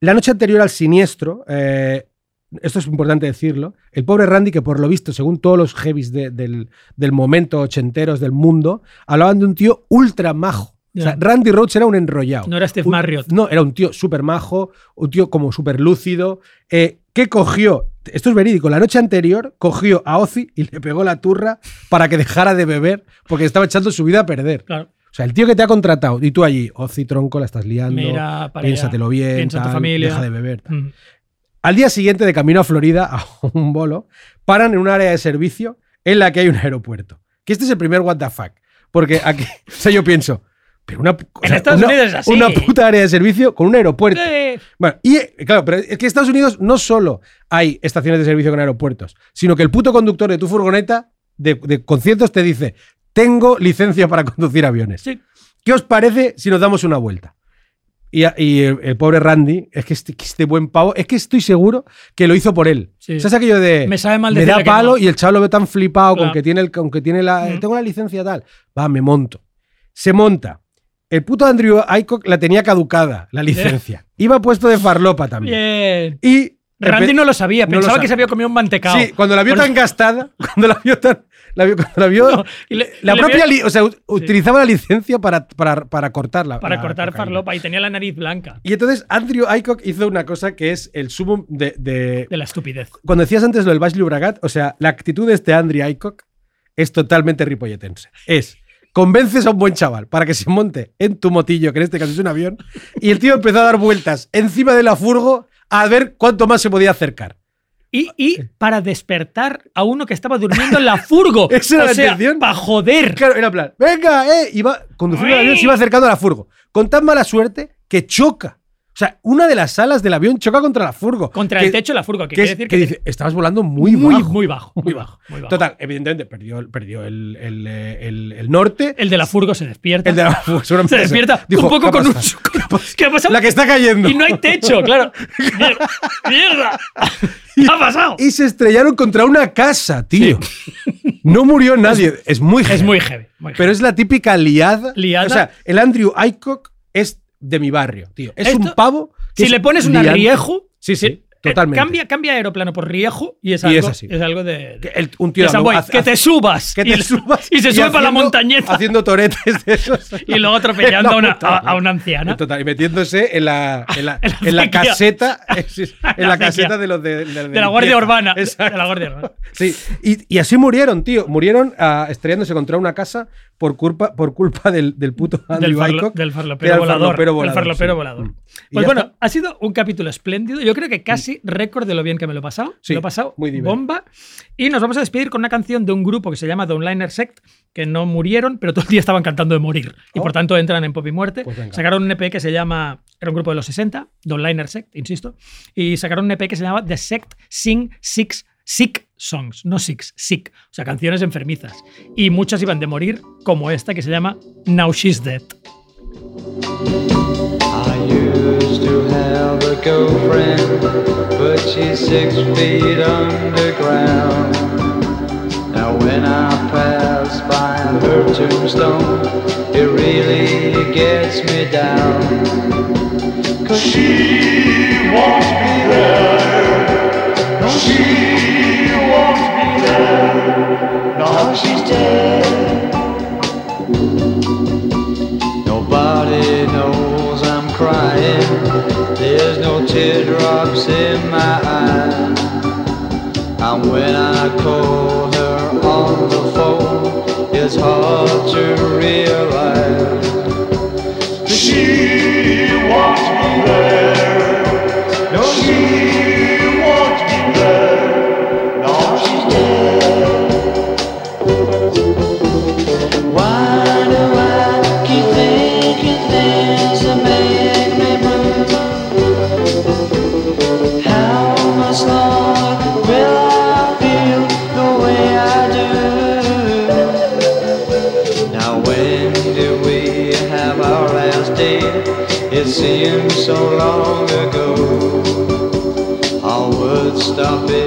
la noche anterior al siniestro, eh, esto es importante decirlo, el pobre Randy, que por lo visto, según todos los heavies de- del, del momento ochenteros del mundo, hablaban de un tío ultra majo. O sea. Randy Rhoads era un enrollado. No era Steve Un- Marriott. No, era un tío súper majo, un tío como súper lúcido, eh, que cogió, esto es verídico, la noche anterior cogió a Ozzy y le pegó la turra para que dejara de beber porque estaba echando su vida a perder. Claro. O sea, el tío que te ha contratado y tú allí, Ozzy tronco, la estás liando, Mira, piénsatelo bien, Piensa en tu tal, familia. deja de beber. tal. Mm. Al día siguiente, de camino a Florida, a un bolo, paran en un área de servicio en la que hay un aeropuerto. Que este es el primer what the fuck. Porque aquí, o sea, yo pienso, pero una, o En Estados una- Unidos es así. una puta área de servicio con un aeropuerto. Bueno, y claro, pero es que en Estados Unidos no solo hay estaciones de servicio con aeropuertos, sino que el puto conductor de tu furgoneta de, de conciertos te dice: Tengo licencia para conducir aviones. sí. ¿Qué os parece si nos damos una vuelta? Y, y el, el pobre Randy, es que este, que este buen pavo, es que estoy seguro que lo hizo por él. Sí. ¿Sabes aquello de. Me sabe mal me da palo no. y el chaval lo ve tan flipado con que tiene, el, con que tiene la. Tengo la licencia tal. Va, me monto. Se monta. El puto Andrew Aycock la tenía caducada, la licencia. Iba puesto de farlopa también. Bien. Y. Randy no lo sabía, no pensaba que se había comido un mantecao. Sí, cuando la vio tan gastada, cuando la vio tan. La vio, cuando la vio. No, y le- la y propia. vio- o sea, utilizaba la licencia para, para, para cortarla. para la cortar cocaína. farlopa y tenía la nariz blanca. Y entonces Andrew Aycock hizo una cosa que es el sumo de, de- De la estupidez. Cuando decías antes lo del Baix Llobregat, o sea, la actitud de este Andrew Aycock es totalmente ripolletense. Es, convences a un buen chaval para que se monte en tu motillo, que en este caso es un avión, y el tío empezó a dar vueltas encima de la furgo a ver cuánto más se podía acercar. Y, y para despertar a uno que estaba durmiendo en la furgo. Esa era o la sea, intención. para joder. Claro, era plan, venga, eh, iba conduciendo el avión, se iba acercando a la furgo, con tan mala suerte que choca. O sea, una de las alas del avión choca contra la furgo. Contra Que- el techo de la furgo, que, que, quiere es- decir que que, dice, estabas volando muy, muy, bajo. muy bajo. Muy bajo. Muy bajo. Total, evidentemente perdió, perdió el, el, eh, el- el norte. El de la furgo se despierta. El de la furgo se despierta dijo, un poco ¿qué ha con un. ¿Qué ha pasado? La que está cayendo. Y no hay techo, claro. Mierda. ¡Mierda! ¿Qué ha pasado? Y se estrellaron contra una casa, tío. No murió nadie. Es muy Es heavy. muy heavy. Pero es la típica liada. Liada. O sea, el Andrew Aycock es de mi barrio, tío. Es Esto- un pavo. que si es le pones una liante. riejo. Sí, sí, eh, totalmente. Cambia, cambia aeroplano por riejo y es Y algo, es así. algo de. Que el- un tío de Samboy, hace- que te subas. que y, te subas Y se sube para la montañeta. Haciendo toretes de esos. Y luego atropellando a una, a, a una anciana. Total, y metiéndose en la, en la, En caseta. En la caseta de los de, de- de la Guardia. Urbana. Exacto. De la Guardia Urbana. Sí, y, y así murieron, tío. Murieron ah, estrellándose contra una casa por culpa, por culpa del, del puto Andrew Del, farlo- del farlopero el volador. farlopero del volador, farlopero sí. volador. Mm. Pues bueno, está. ha sido un capítulo espléndido. Yo creo que casi récord de lo bien que me lo he pasado. Sí, me lo he pasado muy divertido. bomba. Y nos vamos a despedir con una canción de un grupo que se llama The Onliner Sect, que no murieron, pero todo el día estaban cantando de morir. Y Oh. por tanto entran en Pop y Muerte. Pues sacaron un EP que se llama. Era un grupo de los 60, The Onliner Sect, insisto. Y sacaron un EP que se llama The Sect Sing Six. Sick songs, no six, sick, o sea, canciones enfermizas. Y muchas iban de morir, como esta que se llama Now She's Dead. Now when I pass by her tombstone, it really gets me down. Cause she won't be there. No, she be. No, she's dead. Nobody knows I'm crying. There's no teardrops in my eyes. And when I call her on the phone, it's hard to realize she won't be there. Seems so